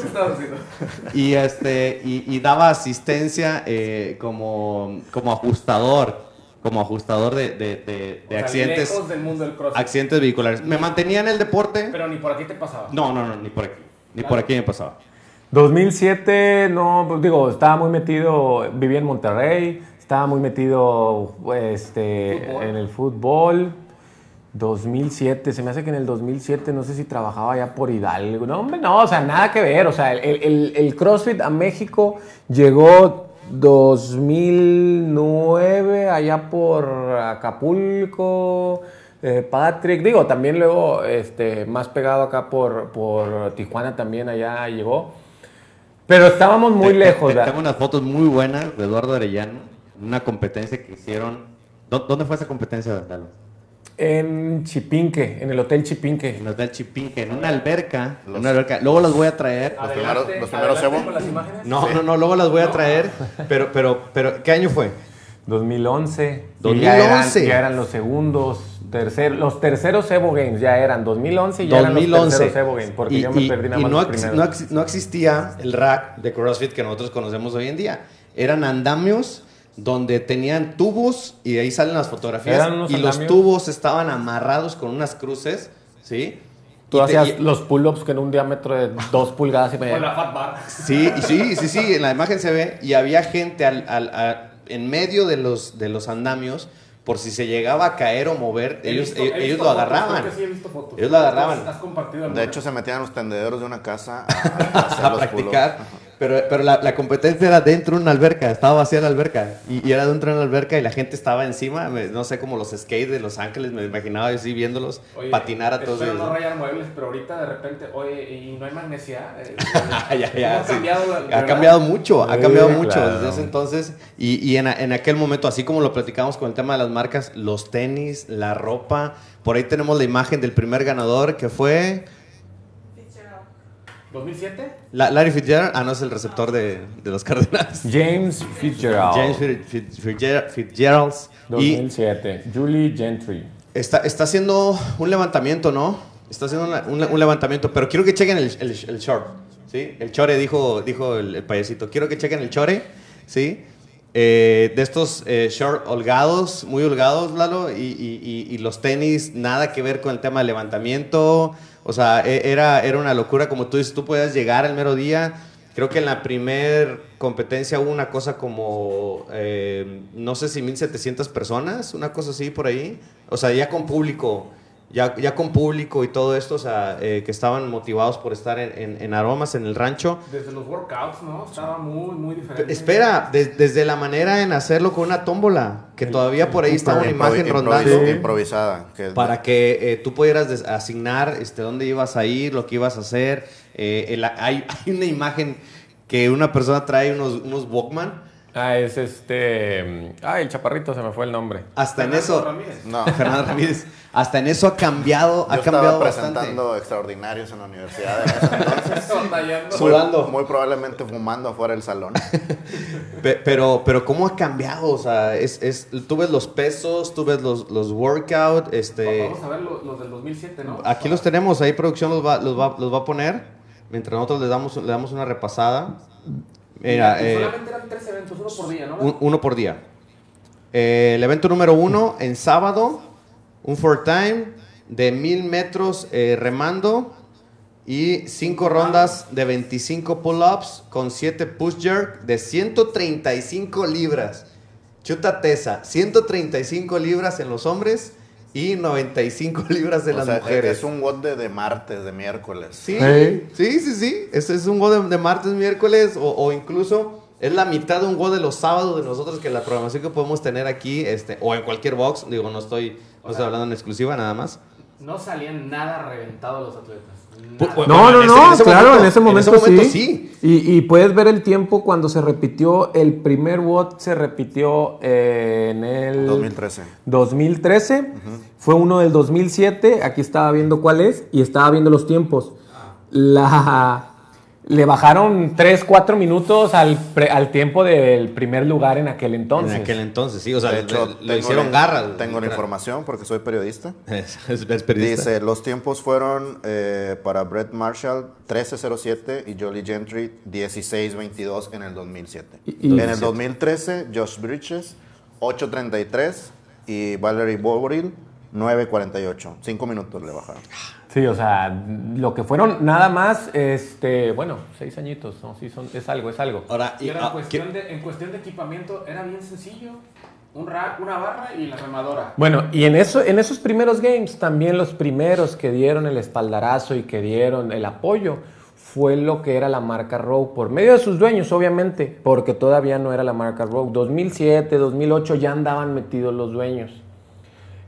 B: y este y, y daba asistencia eh, como como ajustador como ajustador de, de- de- de
C: O sea,
B: accidentes
C: lejos del mundo del crossfit.
B: accidentes vehiculares me mantenía en el deporte
C: Pero ni por aquí te pasaba.
B: no no no ni por aquí ni por aquí me pasaba
A: 2007, no, pues digo, estaba muy metido, vivía en Monterrey, estaba muy metido este,
C: Fútbol.
A: en el fútbol. 2007, se me hace que en el 2007 no sé si trabajaba ya por Hidalgo. No, hombre, no, o sea, nada que ver. O sea, el, el- el CrossFit a México llegó 2009, allá por Acapulco, eh, Patrick. Digo, también luego este, más pegado acá por, por Tijuana también allá llegó. Pero estábamos muy
B: Te-
A: lejos,
B: te- tengo unas fotos muy buenas de Eduardo Arellano una competencia que hicieron ¿Dó- ¿dónde fue esa competencia Lalo?
A: En Chipinque, en el Hotel Chipinque.
B: en el Hotel Chipinque en una alberca en
D: Los-
B: una alberca luego las voy a traer
D: Los
C: Adelante,
D: primeros- los primeros
C: las imágenes.
B: no no no luego las voy a traer pero pero pero ¿qué año fue?
A: 2011. y
B: 2011.
A: Ya eran, ya eran los segundos, tercer, los terceros Evo Games, ya eran 2011 y ya eran los
B: 2011.
A: terceros Evo Games, porque
B: y,
A: yo me
B: y-
A: perdí nada
B: y
A: más
B: no,
A: los
B: ex-
A: primeros.
B: no ex- no existía el rack de CrossFit que nosotros conocemos hoy en día. Eran andamios donde tenían tubos y de ahí salen las fotografías.
A: Eran unos
B: Y los
A: andamios.
B: tubos estaban amarrados con unas cruces, ¿sí?
A: Tú
B: Y te-
A: hacías
B: y-
A: los pull-ups que en un diámetro de 2 pulgadas y
C: Con la
A: media.
C: fat bar.
B: Sí, sí, sí, sí, en la imagen se ve y había gente al- al- a- en medio de los, de los andamios por si se llegaba a caer o mover,
C: He
B: ellos,
C: visto- he
B: ellos,
C: visto
B: lo
C: fotos,
B: agarraban.
C: creo que sí he visto fotos.
B: Ellos lo agarraban.
C: Has compartido
D: De hecho, se metían en los tendederos de una casa a, a hacer
B: a
D: los
B: practicar. Pero, pero la, la competencia era dentro de una alberca, estaba vacía la alberca. Y, y era dentro de una alberca y la gente estaba encima, me- no sé, como los skates de Los Ángeles, me imaginaba así viéndolos
C: Oye,
B: patinar a todos ellos.
C: no rayar muebles, pero ahorita de repente, oye, ¿y no hay magnesia? Eh,
B: ya, ya,
C: ¿cómo ha
B: sí.
C: cambiado
B: ha cambiado mucho, ha
A: Sí,
B: cambiado mucho
A: claro.
B: desde ese entonces. Y, y en, en aquel momento, así como lo platicamos con el tema de las marcas, los tenis, la ropa, por ahí tenemos la imagen del primer ganador que fue
C: ¿2007?
B: La- Larry Fitzgerald. Ah, no, es el receptor de, de los Cardenales.
A: James Fitzgerald.
B: James Fitz- Fitz- Fitzgerald. Fitzgerald. Y
A: 2007. Julie Gentry.
B: está, está haciendo un levantamiento, ¿no? Está haciendo una- un, un levantamiento, pero quiero que chequen el, el, el short, ¿sí? El chore, dijo, dijo el, el payasito. Quiero que chequen el chore, ¿sí? Eh, de estos eh, short holgados, muy holgados, Lalo, y, y- y- y los tenis, nada que ver con el tema del levantamiento. O sea, e- era, era una locura, como tú dices, tú podías llegar al mero día. Creo que en la primer competencia hubo una cosa como, eh, no sé si 1700 personas, una cosa así por ahí. O sea, ya con público, ya, ya con público y todo esto, o sea, eh, que estaban motivados por estar en, en- en aromas, en el rancho.
C: Desde los workouts, ¿no? Estaba muy, muy diferente.
B: Espera, des- desde la manera en hacerlo con una tómbola, que todavía por ahí está una imagen rondando.
D: Improvisada. que-
B: Para que eh, tú pudieras des- asignar este, dónde ibas a ir, lo que ibas a hacer. Eh, el- hay, hay una imagen que una persona trae unos, unos Walkman.
A: Ah, es este. Ah, el chaparrito se me fue el nombre.
B: Hasta en
C: Fernando
B: eso.
C: Ramírez.
D: No,
B: Fernando Ramírez. Hasta en eso ha cambiado,
D: yo
B: ha cambiado
D: estaba
B: bastante.
D: presentando extraordinarios en la universidad entonces.
B: Sudando.
D: Muy probablemente fumando afuera del salón.
B: Pe- Pero, pero ¿cómo ha cambiado? O sea, es, es, tú ves los pesos, tú ves los, los workout, este...
C: Vamos a ver los, los del 2007, ¿no?
B: Aquí los tenemos, ahí producción los va, los va, los va a poner, mientras nosotros les damos, le damos una repasada. Mira, eh,
C: solamente eran tres eventos, uno por día, ¿no?
B: un- uno por día. Eh, el evento número uno, en sábado, un four time de mil metros eh, remando y cinco rondas de 25 pull-ups con 7 push jerk de 135 libras. Chuta tesa, 135 libras en los hombres y 95 libras
D: O
B: las
D: sea,
B: mujeres.
D: Es un WOD de, de martes, de miércoles.
B: Sí,
A: Sí.
B: sí, sí, sí. Ese es un go de, de martes, miércoles o, o incluso es la mitad de un go de los sábados de nosotros que la programación que podemos tener aquí este, o en cualquier box. Digo, no estoy, no estoy hablando en exclusiva nada más.
C: No salían nada reventados los atletas.
A: No, no,
B: ese-
A: no,
B: en ese
A: claro,
B: momento-
A: en ese
B: en
A: momento,
B: ese momento
A: sí.
B: sí.
A: Y, y puedes ver el tiempo cuando se repitió, el primer WOT se repitió eh, en el
D: 2013.
A: 2013, fue uno del 2007, aquí estaba viendo cuál es y estaba viendo los tiempos. La, le bajaron 3, 4 minutos al, pre- al tiempo del primer lugar en aquel entonces.
B: En aquel entonces, sí. O sea,
D: de hecho,
B: le, le hicieron
D: la-
B: garras.
D: Tengo la información porque soy periodista.
B: Es, es- es periodista.
D: Dice, los tiempos fueron eh, para Brett Marshall 13.07 y Jolly Gentry 16.22 en el 2007.
A: Y- y-
D: en el 2013, Josh Bridges 8.33 y Valerie Bovril 9.48. Cinco minutos le bajaron.
A: Sí, o sea, lo que fueron nada más, este, bueno, seis añitos, ¿no? Sí, son, es algo, es algo.
B: Ahora,
C: Y
B: y-
C: era en,
B: ah,
C: cuestión de, en cuestión de equipamiento, era bien sencillo. Un rack, una barra y la remadora.
A: Bueno, y en, eso, en esos primeros games, también los primeros que dieron el espaldarazo y que dieron el apoyo, fue lo que era la marca Rogue, por medio de sus dueños, obviamente, porque todavía no era la marca Rogue. 2007, 2008 ya andaban metidos los dueños.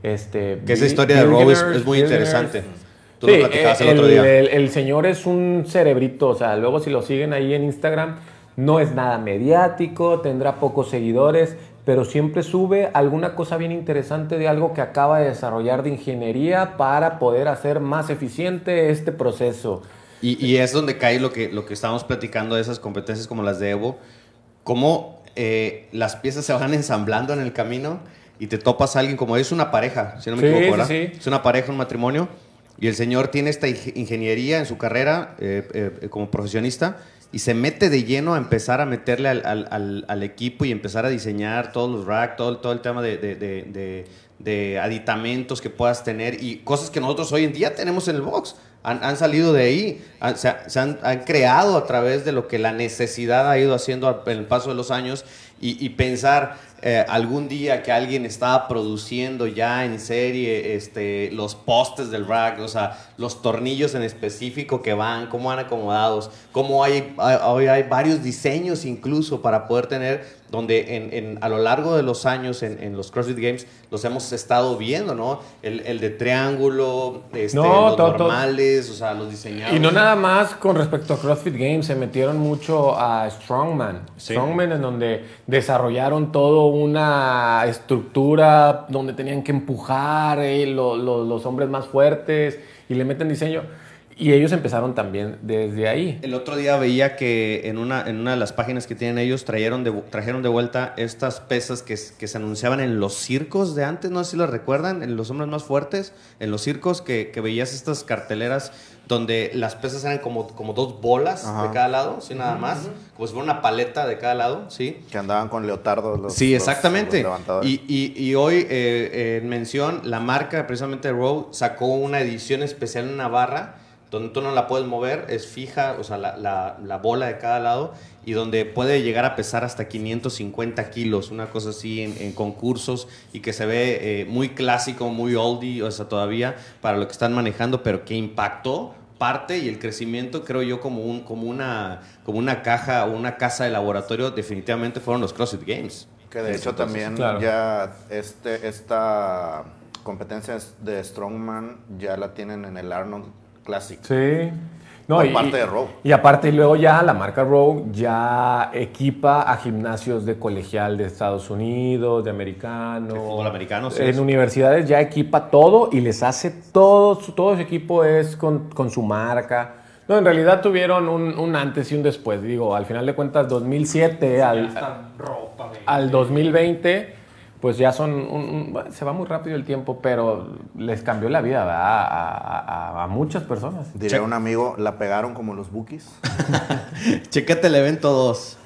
A: Este,
B: que esa historia de Rowe es, muy interesante. Tú
A: Sí,
B: lo platicabas el,
A: el,
B: otro día.
A: el- el señor es un cerebrito, o sea, luego si lo siguen ahí en Instagram, no es nada mediático, tendrá pocos seguidores, pero siempre sube alguna cosa bien interesante de algo que acaba de desarrollar de ingeniería para poder hacer más eficiente este proceso.
B: Y, y es donde cae lo que, lo que estábamos platicando de esas competencias como las de Evo, cómo eh, las piezas se van ensamblando en el camino y te topas a alguien como es una pareja, si no me
A: Sí,
B: equivoco,
A: sí,
B: ¿verdad?
A: sí.
B: Es una pareja, un matrimonio, y el señor tiene esta ing- ingeniería en su carrera eh, eh, como profesionista y se mete de lleno a empezar a meterle al, al- equipo y empezar a diseñar todos los racks, todo, todo el tema de, de- de- aditamentos que puedas tener y cosas que nosotros hoy en día tenemos en el box. Han, han salido de ahí, han- se, ha- se han, han creado a través de lo que la necesidad ha ido haciendo en el paso de los años y, y pensar, eh, algún día que alguien estaba produciendo ya en serie este, los postes del rack, o sea, los tornillos en específico que van, cómo van acomodados, cómo hay, hoy hay varios diseños incluso para poder tener donde en, en, a lo largo de los años en, en, los CrossFit Games los hemos estado viendo, ¿no? El, el de triángulo, este, los normales, o sea, los diseñados.
A: Y no nada más con respecto a CrossFit Games, se metieron mucho a Strongman. Strongman en donde desarrollaron todo una estructura donde tenían que empujar eh, los hombres más fuertes y le meten diseño. Y ellos empezaron también desde ahí.
B: El otro día veía que en una, en una de las páginas que tienen ellos trajeron de, trajeron de vuelta estas pesas que, que, se anunciaban en los circos de antes, no sé si lo recuerdan, en los hombres más fuertes, en los circos que, que veías estas carteleras donde las pesas eran como, como dos bolas de cada lado, ¿sí? Nada más, como si fuera una paleta de cada lado, ¿sí?
D: Que andaban con leotardos
B: los Sí, exactamente. y, y, y, hoy, eh, en mención, la marca precisamente Row sacó una edición especial en una barra donde tú no la puedes mover, es fija, o sea, la, la, la, bola de cada lado, y donde puede llegar a pesar hasta 550 kilos, una cosa así en, en concursos, y que se ve eh, muy clásico, muy oldie, o sea, todavía para lo que están manejando, pero que impactó parte y el crecimiento, creo yo, como, un, como, una, como una caja o una casa de laboratorio, definitivamente fueron los CrossFit Games.
D: Que de hecho también ya este, esta competencia de Strongman ya la tienen en el Arnold Classic.
A: Sí.
D: No, y, parte de Rogue.
A: Y aparte, luego ya la marca Rogue ya equipa a gimnasios de colegial de Estados Unidos, de americano. De
B: fútbol americano, sí.
A: En universidades ya equipa todo y les hace todo, todo su equipo es con, con su marca. No, en realidad tuvieron un, un, antes y un después. Digo, al final de cuentas, 2007 al,
C: ropa,
A: al 2020 pues ya son, un, se va muy rápido el tiempo, pero les cambió la vida a, a, a, muchas personas.
D: Diría un amigo, la pegaron como los bookies.
B: Chécate el evento 2.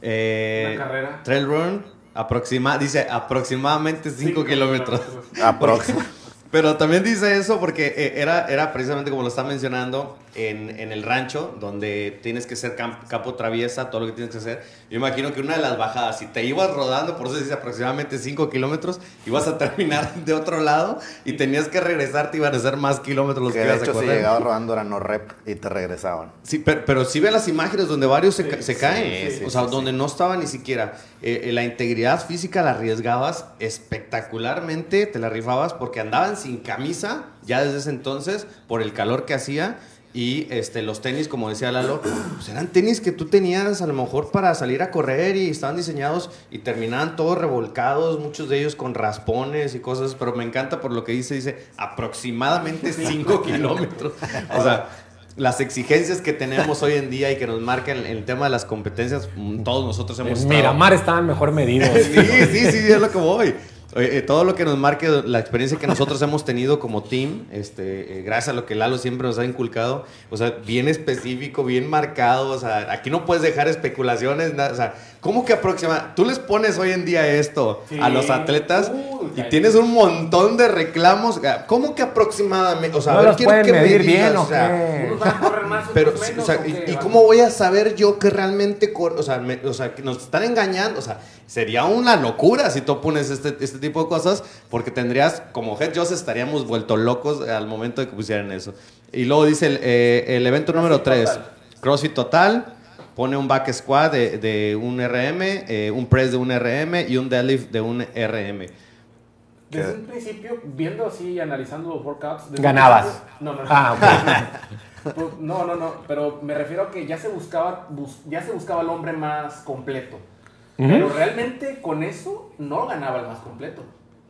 C: Eh, carrera.
B: Trail Run, aproxima, dice aproximadamente 5 kilómetros.
D: Aproximadamente.
B: Pero también dice eso porque eh, era, era precisamente como lo está mencionando en, en el rancho, donde tienes que ser capo traviesa, todo lo que tienes que hacer. Yo imagino que una de las bajadas, si te ibas rodando, por eso dice aproximadamente 5 kilómetros, ibas a terminar de otro lado y tenías que regresar, te iban a ser más kilómetros los que,
D: que
B: ibas
D: hecho,
B: a correr.
D: si llegabas rodando era no rep y te regresaban.
B: Sí, pero, pero sí ve las imágenes donde varios se, ca- se
D: sí,
B: caen,
D: sí,
B: o sea,
D: sí,
B: donde no estaba ni siquiera. Eh, eh, la integridad física la arriesgabas espectacularmente, te la rifabas porque andaban sin camisa ya desde ese entonces por el calor que hacía. Y este, los tenis, como decía Lalo, pues eran tenis que tú tenías a lo mejor para salir a correr y estaban diseñados y terminaban todos revolcados, muchos de ellos con raspones y cosas, pero me encanta por lo que dice, dice aproximadamente 5 kilómetros. O sea, las exigencias que tenemos hoy en día y que nos marcan el tema de las competencias, mm, todos nosotros hemos
A: En Miramar estaban mejor medidos.
B: Sí, sí, sí, es lo que voy. Oye, eh, todo lo que nos marque la experiencia que nosotros hemos tenido como team, este, eh, gracias a lo que Lalo siempre nos ha inculcado, o sea, bien específico, bien marcado, o sea, aquí no puedes dejar especulaciones, o sea, ¿cómo que aproxima? Tú les pones hoy en día esto
C: Sí.
B: a los atletas
C: Uy,
B: y tienes un montón de reclamos, ¿cómo que aproximadamente? O sea,
A: ¿No
B: a ver,
A: los
B: quiero
A: pueden
B: que me
A: medir
B: digas,
A: bien o
B: o sea,
A: qué?
C: Unos van a correr más, otros
B: pero,
C: menos.
B: o sea,
C: ¿o
B: ¿y,
C: qué?
B: y cómo voy a saber yo que realmente corre? O sea, me- o sea, que nos están engañando. O sea, sería una locura si tú pones este, este tipo de cosas, porque tendrías, como head judges, estaríamos vueltos locos al momento de que pusieran eso. Y luego dice el, eh, el evento número 3,
C: Total.
B: CrossFit Total. Pone un back squat de, de un RM, eh, un press de un RM y un deadlift de un RM.
C: Desde un principio, viendo así y analizando los workouts.
A: Ganabas.
C: principio- No, no, no.
A: Ah.
C: Pues, No, no, no, pero me refiero a que ya se buscaba, bus- ya se buscaba el hombre más completo. Pero realmente con eso no ganaba el más completo.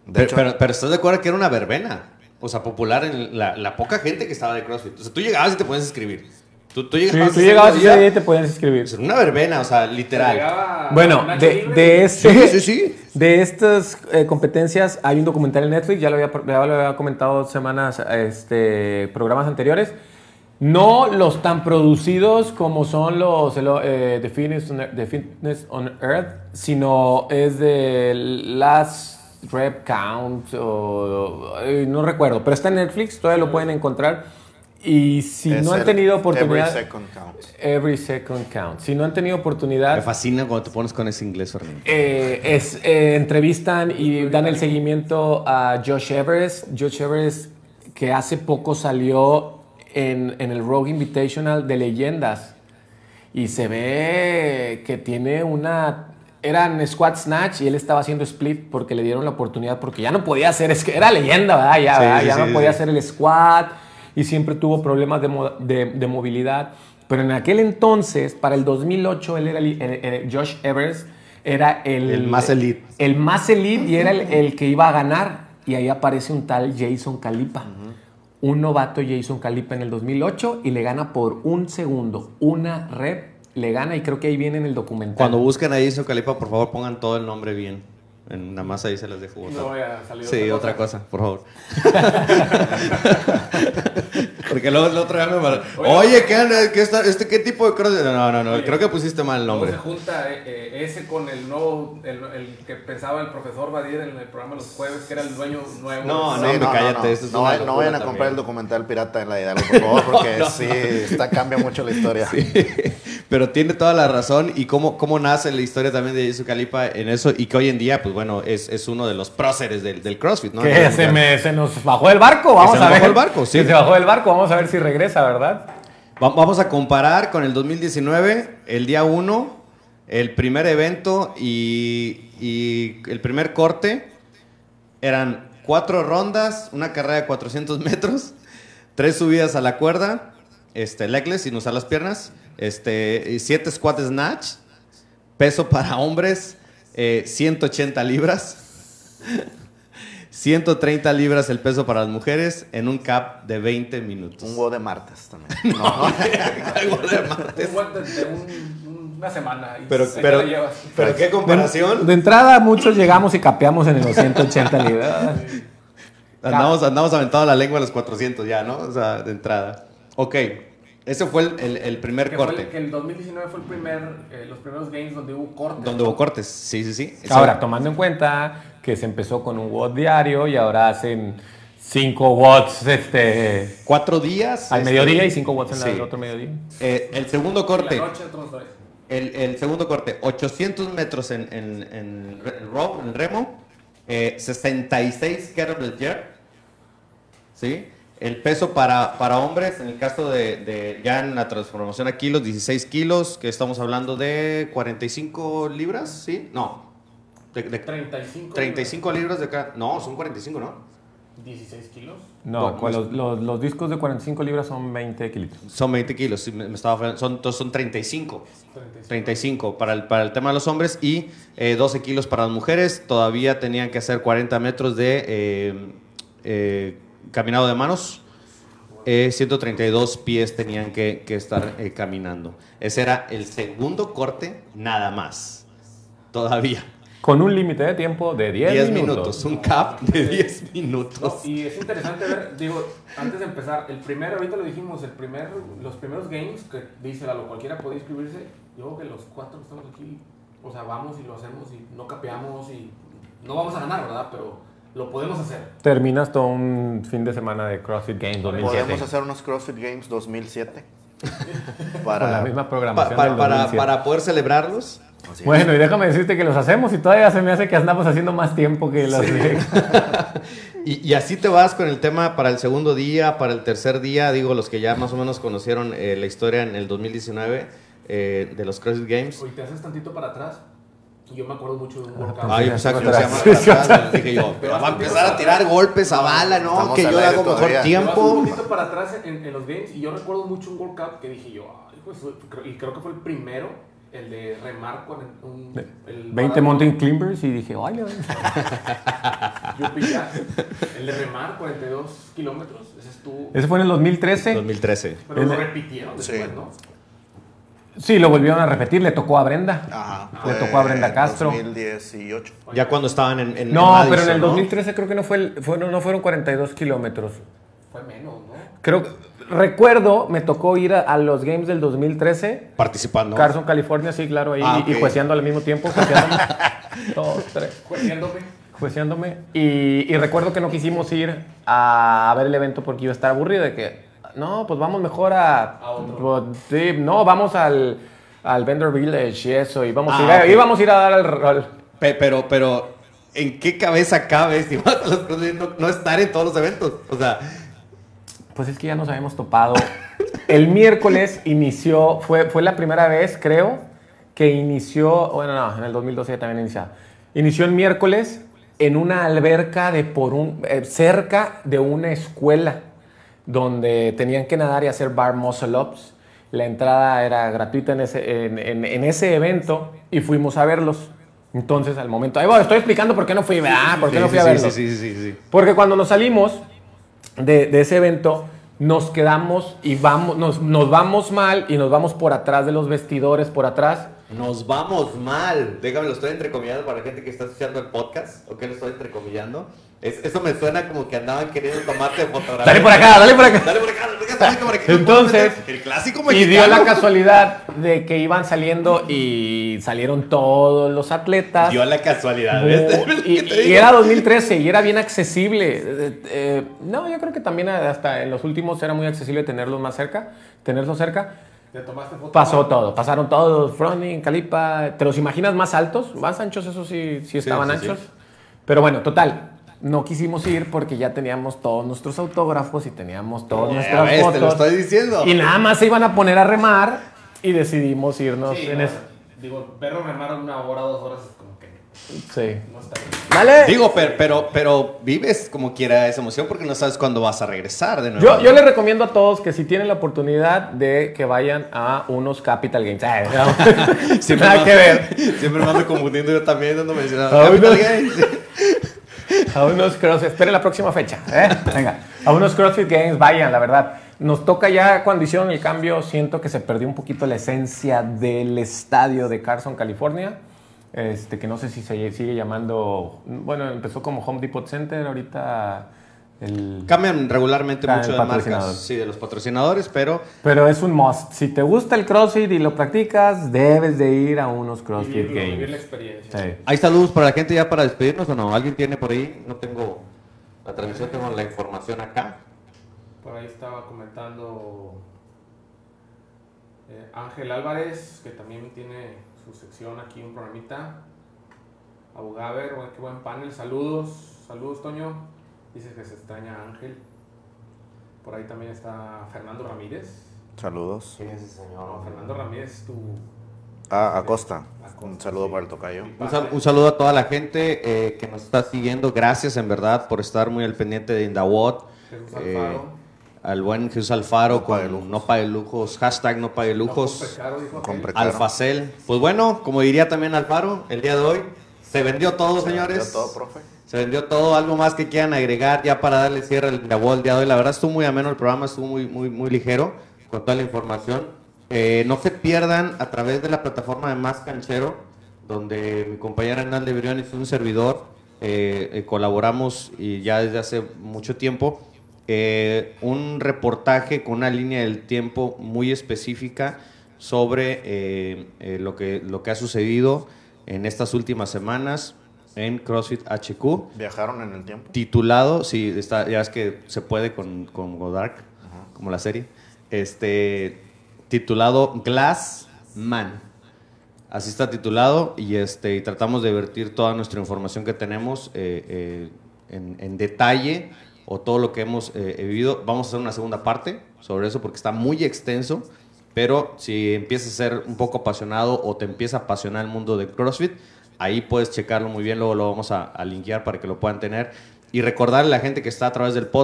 D: De
B: Pero,
D: hecho,
B: pero, pero estás de acuerdo que era una verbena. O sea, popular en la, la poca gente que estaba de CrossFit. O sea, tú llegabas y te puedes inscribir. Tú, tú
A: Sí,
B: llegabas,
A: tú
B: ese
A: llegabas
B: día,
A: ese día y te podías inscribir.
B: pues, una verbena, o sea, literal.
A: Bueno, de, de este,
B: Sí, sí, sí.
A: de estas eh, competencias hay un documental en Netflix, ya lo había, ya lo había comentado semanas, este, programas anteriores. No los tan producidos como son los eh, The, Fitness on, The Fitness on Earth, sino es de Last Rep Count, o, no recuerdo, pero está en Netflix, todavía lo pueden encontrar. Y si
D: Es
A: no han tenido oportunidad...
D: Every second counts.
A: Every second counts. Si no han tenido
B: Me
A: oportunidad,
B: fascina cuando te pones con ese inglés,
A: eh, es, eh, entrevistan y dan el seguimiento a Josh Everest. Josh Everest que hace poco salió en, en el Rogue Invitational de leyendas. Y se ve que tiene una... Eran squat snatch y él estaba haciendo split porque le dieron la oportunidad porque ya no podía hacer, es que era leyenda, ¿verdad? Ya,
B: Sí,
A: ¿verdad?
B: sí,
A: ya
B: sí,
A: no podía
B: sí.
A: hacer el squat y siempre tuvo problemas de, de- de movilidad. Pero en aquel entonces, para el 2008, él era el- el- el- Josh Evers era el,
B: El más elite.
A: El más elite y era el, el que iba a ganar. Y ahí aparece un tal Jason Calipa. Un novato Jason Calipa en el 2008 y le gana por un segundo. Una rep le gana y creo que ahí viene en el documental.
B: Cuando busquen a Jason Calipa, por favor pongan todo el nombre bien. En, nada más ahí se las dejo botar.
C: No voy a salir
B: Sí, otra cosa, por favor. Porque luego el otro día me mandó, Oye, ¿qué, qué, está- este, ¿qué tipo de cross? No, no, no,
C: Oye,
B: creo que pusiste mal el
C: Luego
B: nombre.
C: se junta eh, eh, ese con el nuevo, el, el que pensaba el profesor Badir en el programa los jueves, que era el dueño nuevo.
B: No,
D: Sí,
B: no, hombre, cállate, esto es
D: no,
B: una
D: no
B: locura
D: vayan a
B: también.
D: comprar el documental Pirata en la Hidalgo, por favor, porque sí, está, cambia mucho la historia.
B: Pero tiene toda la razón y cómo, cómo nace la historia también de Jason Calipa en eso y que hoy en día, pues bueno, es, es uno de los próceres del, del CrossFit, ¿no? A
A: Que se, me- se nos bajó el barco, vamos
B: se
A: a
B: nos
A: ver.
B: bajó el barco, sí.
A: Que se bajó el barco, vamos a ver si regresa, ¿verdad?
B: Va- Vamos a comparar con el 2019, el día 1, el primer evento y, y el primer corte. Eran cuatro rondas, una carrera de 400 metros, tres subidas a la cuerda, este, legless sin usar las piernas, este, y siete squat snatch, peso para hombres, eh, 180 libras. 130 libras el peso para las mujeres en un cap de 20 minutos.
D: Un huevo de martes también. No,
B: martes.
C: Un buen de, de un- una semana. y
B: Pero,
C: se
B: pero,
C: llevas.
B: pero qué comparación.
A: De entrada, muchos llegamos y capeamos en los 180 libras.
B: Andamos, andamos aventando la lengua a los 400 ya, ¿no? O sea, de entrada. Ok, ese fue el, el- el primer
C: que, fue
B: corte.
C: el, que el 2019 fue el primer, eh, los primeros games donde hubo cortes.
B: Donde hubo cortes, sí, sí, sí.
A: Ahora, tomando en cuenta que se empezó con un watt diario y ahora hacen 5 watts este,
B: Cuatro días.
A: al
B: este,
A: mediodía y 5 watts en
B: sí.
A: el otro mediodía.
B: Eh, el segundo corte.
C: la noche otros dos.
B: El, el segundo corte, 800 metros en, en, en row, remo, eh, 66 kettlebell jerk, ¿sí? El peso para, para hombres, en el caso de, de ya en la transformación a kilos, 16 kilos, que estamos hablando de 45 libras, ¿sí? No, de, de
C: 35.
B: 35 libras de acá, no, son 45, ¿no?
C: 16 kilos.
A: No,
B: pues-
A: los, los- los discos de 45 libras son 20 kilos.
B: Son 20 kilos, sí, me, me estaba fallando. son, son 35.
C: 35.
B: 35 para el, para el tema de los hombres y eh, 12 kilos para las mujeres. Todavía tenían que hacer 40 metros de eh, eh, caminado de manos. Eh, 132 pies tenían que, que estar eh, caminando. Ese era el segundo corte, nada más. Todavía.
A: Con un límite de tiempo de 10,
B: 10
A: minutos.
B: minutos. Un cap de 10 minutos.
C: No, y es interesante ver, digo, antes de empezar, el primer, ahorita lo dijimos, el primer, los primeros games que dice Lalo, cualquiera puede inscribirse. Yo creo que los cuatro que estamos aquí, o sea, vamos y lo hacemos y no capeamos y no vamos a ganar, ¿verdad? Pero lo podemos hacer.
A: Terminas todo un fin de semana de CrossFit Games 2007.
D: Podemos hacer unos CrossFit Games 2007.
A: Con la
D: Para,
A: misma
B: Pa-
A: programación
B: para,
A: del
B: para,
A: 2007.
B: para poder celebrarlos.
A: Bueno, y déjame decirte que los hacemos y todavía se me hace que andamos haciendo más tiempo que los de-
B: Y, y así te vas con el tema para el segundo día, para el tercer día, digo, los que ya más o menos conocieron eh, la historia en el 2019 eh, de los CrossFit Games.
C: Hoy te haces tantito para atrás y yo me acuerdo mucho de un workout.
B: Ay, o sea, que
A: sí,
B: no se
A: sí,
B: llama
A: sí,
B: atrás, dije yo, pero va a empezar a tirar golpes a bala, ¿no?
D: Estamos
B: Que yo
D: aire
B: hago mejor
D: todavía.
C: Vas un
B: tiempo.
C: poquito para atrás en, en los games y yo recuerdo mucho un workout que dije yo, ay, pues, creo- y creo que fue el primero, el de remar con un, el
A: 20 mountain climbers y dije, ay,
C: Jack. El de remar 42 kilómetros, ese es tu...
A: ese fue en el 2013.
B: 2013.
C: Pero lo repitieron
D: Sí.
C: después, ¿no?
A: Sí, lo volvieron a repetir, le tocó a Brenda.
D: Ajá,
A: Le
D: fue
A: tocó a Brenda Castro.
D: 2018.
B: Ya cuando estaban en, en
A: No,
B: Madison,
A: pero en el
B: ¿no?
A: 2013 creo que no, fue el- fueron, no fueron 42 kilómetros.
C: Fue menos, ¿no?
A: Creo que, recuerdo, me tocó ir a, a los games del 2013.
B: Participando.
A: Carson, California, sí, claro, ahí,
B: Ah,
A: y, y
B: ok.
A: jueceando al mismo tiempo, jueceándome. Dos, tres. Jueceándome. Y, y recuerdo que no quisimos ir a, ver el evento porque iba a estar aburrido de que No, pues vamos mejor a.
C: A otro.
A: sí, no, vamos al, al Vendor Village y eso. Y vamos,
B: Ah,
A: a, ir a, y vamos a ir a dar el rol.
B: Pe- Pero, pero, ¿en qué cabeza cabe, si vas a los CrossFit, no, no estar en todos los eventos? O sea,
A: Pues es que ya nos habíamos topado. El miércoles inició, fue, fue la primera vez, creo, que inició, bueno, no, en el 2012 ya también iniciaba. Inició el miércoles en una alberca de por un, eh, cerca de una escuela donde tenían que nadar y hacer bar muscle ups. La entrada era gratuita en ese, en, en- en ese evento y fuimos a verlos. Entonces, al momento, ahí voy, estoy explicando por qué no fui, ¿verdad? ¿Por qué
B: sí,
A: no fui
B: sí,
A: a verlos?
B: Sí, sí, sí, sí.
A: Porque cuando nos salimos de, de ese evento, nos quedamos y vamos, nos, nos vamos mal y nos vamos por atrás de los vestidores, por atrás.
B: Nos vamos mal. Déjame, lo estoy entrecomillando para la gente que está escuchando el podcast. ¿O qué lo estoy entrecomillando? Es- eso me suena como que andaban queriendo tomarte fotografía.
A: Dale por acá, dale por acá.
B: Dale por acá, dale por acá.
A: Entonces,
B: el clásico
A: Y
B: mexicano.
A: dio la casualidad de que iban saliendo y salieron todos los atletas.
B: Dio la casualidad.
A: Y,
B: ¿Qué te
A: y era 2013 y era bien accesible. Eh, eh, no, yo creo que también hasta en los últimos era muy accesible tenerlos más cerca, tenerlos cerca.
C: ¿Te tomaste foto?
A: Pasó todo, pasaron todos, Froning, Calipa. ¿Te los imaginas más altos? Más anchos, eso sí, sí estaban
B: sí,
A: anchos.
B: sí.
A: Pero bueno, total. No quisimos ir porque ya teníamos todos nuestros autógrafos y teníamos todas
B: Ya
A: nuestras
B: ves,
A: fotos.
B: te lo estoy diciendo.
A: Y nada más se iban a poner a remar y decidimos irnos
C: Sí,
A: en
C: no,
A: eso.
C: Digo, verlo remar una hora, dos horas
A: Sí. Dale.
B: Digo, pero, pero, pero vives como quiera esa emoción porque no sabes cuándo vas a regresar de nuevo.
A: Yo, yo les recomiendo a todos que si tienen la oportunidad de que vayan a unos Capital Games. Ay, no.
B: Siempre
A: Nada
B: me-
A: que ver.
B: Siempre me ando confundiendo yo también dando mencionado.
A: Ah,
B: Capital
A: no.
B: Games.
A: A unos CrossFit. Esperen la próxima fecha. ¿eh? Venga. A unos CrossFit Games, vayan, la verdad. Nos toca ya, cuando hicieron el cambio, siento que se perdió un poquito la esencia del estadio de Carson, California. Este, que no sé si se sigue llamando. Bueno, empezó como Home Depot Center, ahorita el.
B: Cambian regularmente mucho de marcas, sí, de los patrocinadores, pero
A: Pero es un must. Si te gusta el CrossFit y lo practicas, debes de ir a unos CrossFit
C: Vivirlo, vivir la
A: Games.
C: experiencia.
A: Sí.
B: ¿hay saludos para la gente ya para despedirnos o no? ¿Alguien tiene por ahí? No tengo la transmisión, tengo la información acá.
C: Por ahí estaba comentando eh, Ángel Álvarez, que también tiene su sección aquí, un programita. Abugaber, bueno, qué buen panel. Saludos, saludos, Toño. Dice que se extraña Ángel. Por ahí también está Fernando Ramírez.
D: Saludos.
B: ¿Quién es ese
C: No,
B: señor?
C: Fernando Ramírez, tu.
D: Ah, Acosta.
C: Acosta,
D: Un saludo
C: sí.
D: para el tocayo.
B: Un, sal- un saludo a toda la gente eh, que nos está siguiendo. Gracias en verdad por estar muy al pendiente de Indawot.
C: Jesús
B: Eh,
C: Alfaro.
B: Al buen Jesús Alfaro
D: No pague
B: con
D: lujos.
B: No Pague Lujos. Hashtag No Pague Lujos.
C: No.
B: Alfacel. Pues bueno, como diría también Alfaro, el día de hoy se vendió todo, señores.
D: ¿Ya todo, profe?
B: Se vendió todo. Algo más que quieran agregar ya para darle cierre al el día de hoy. La verdad estuvo muy ameno el programa, estuvo muy, muy, muy ligero con toda la información. Eh, no se pierdan a través de la plataforma de Más Canchero, donde mi compañera Hernández Briones y un servidor eh, eh, colaboramos y ya desde hace mucho tiempo. Eh, un reportaje con una línea del tiempo muy específica sobre eh, eh, lo, que, lo que ha sucedido en estas últimas semanas en CrossFit HQ
D: ¿Viajaron en el tiempo?
B: titulado, sí, está, ya es que se puede con, con Godark, como la serie, este, titulado Glass Man. Así está titulado y, este, y tratamos de vertir toda nuestra información que tenemos eh, en, en detalle o todo lo que hemos eh, vivido. Vamos a hacer una segunda parte sobre eso porque está muy extenso, pero si empiezas a ser un poco apasionado o te empieza a apasionar el mundo de CrossFit, ahí puedes checarlo muy bien, luego lo vamos a, a linkear para que lo puedan tener. Y recordarle a la gente que está a través del podcast,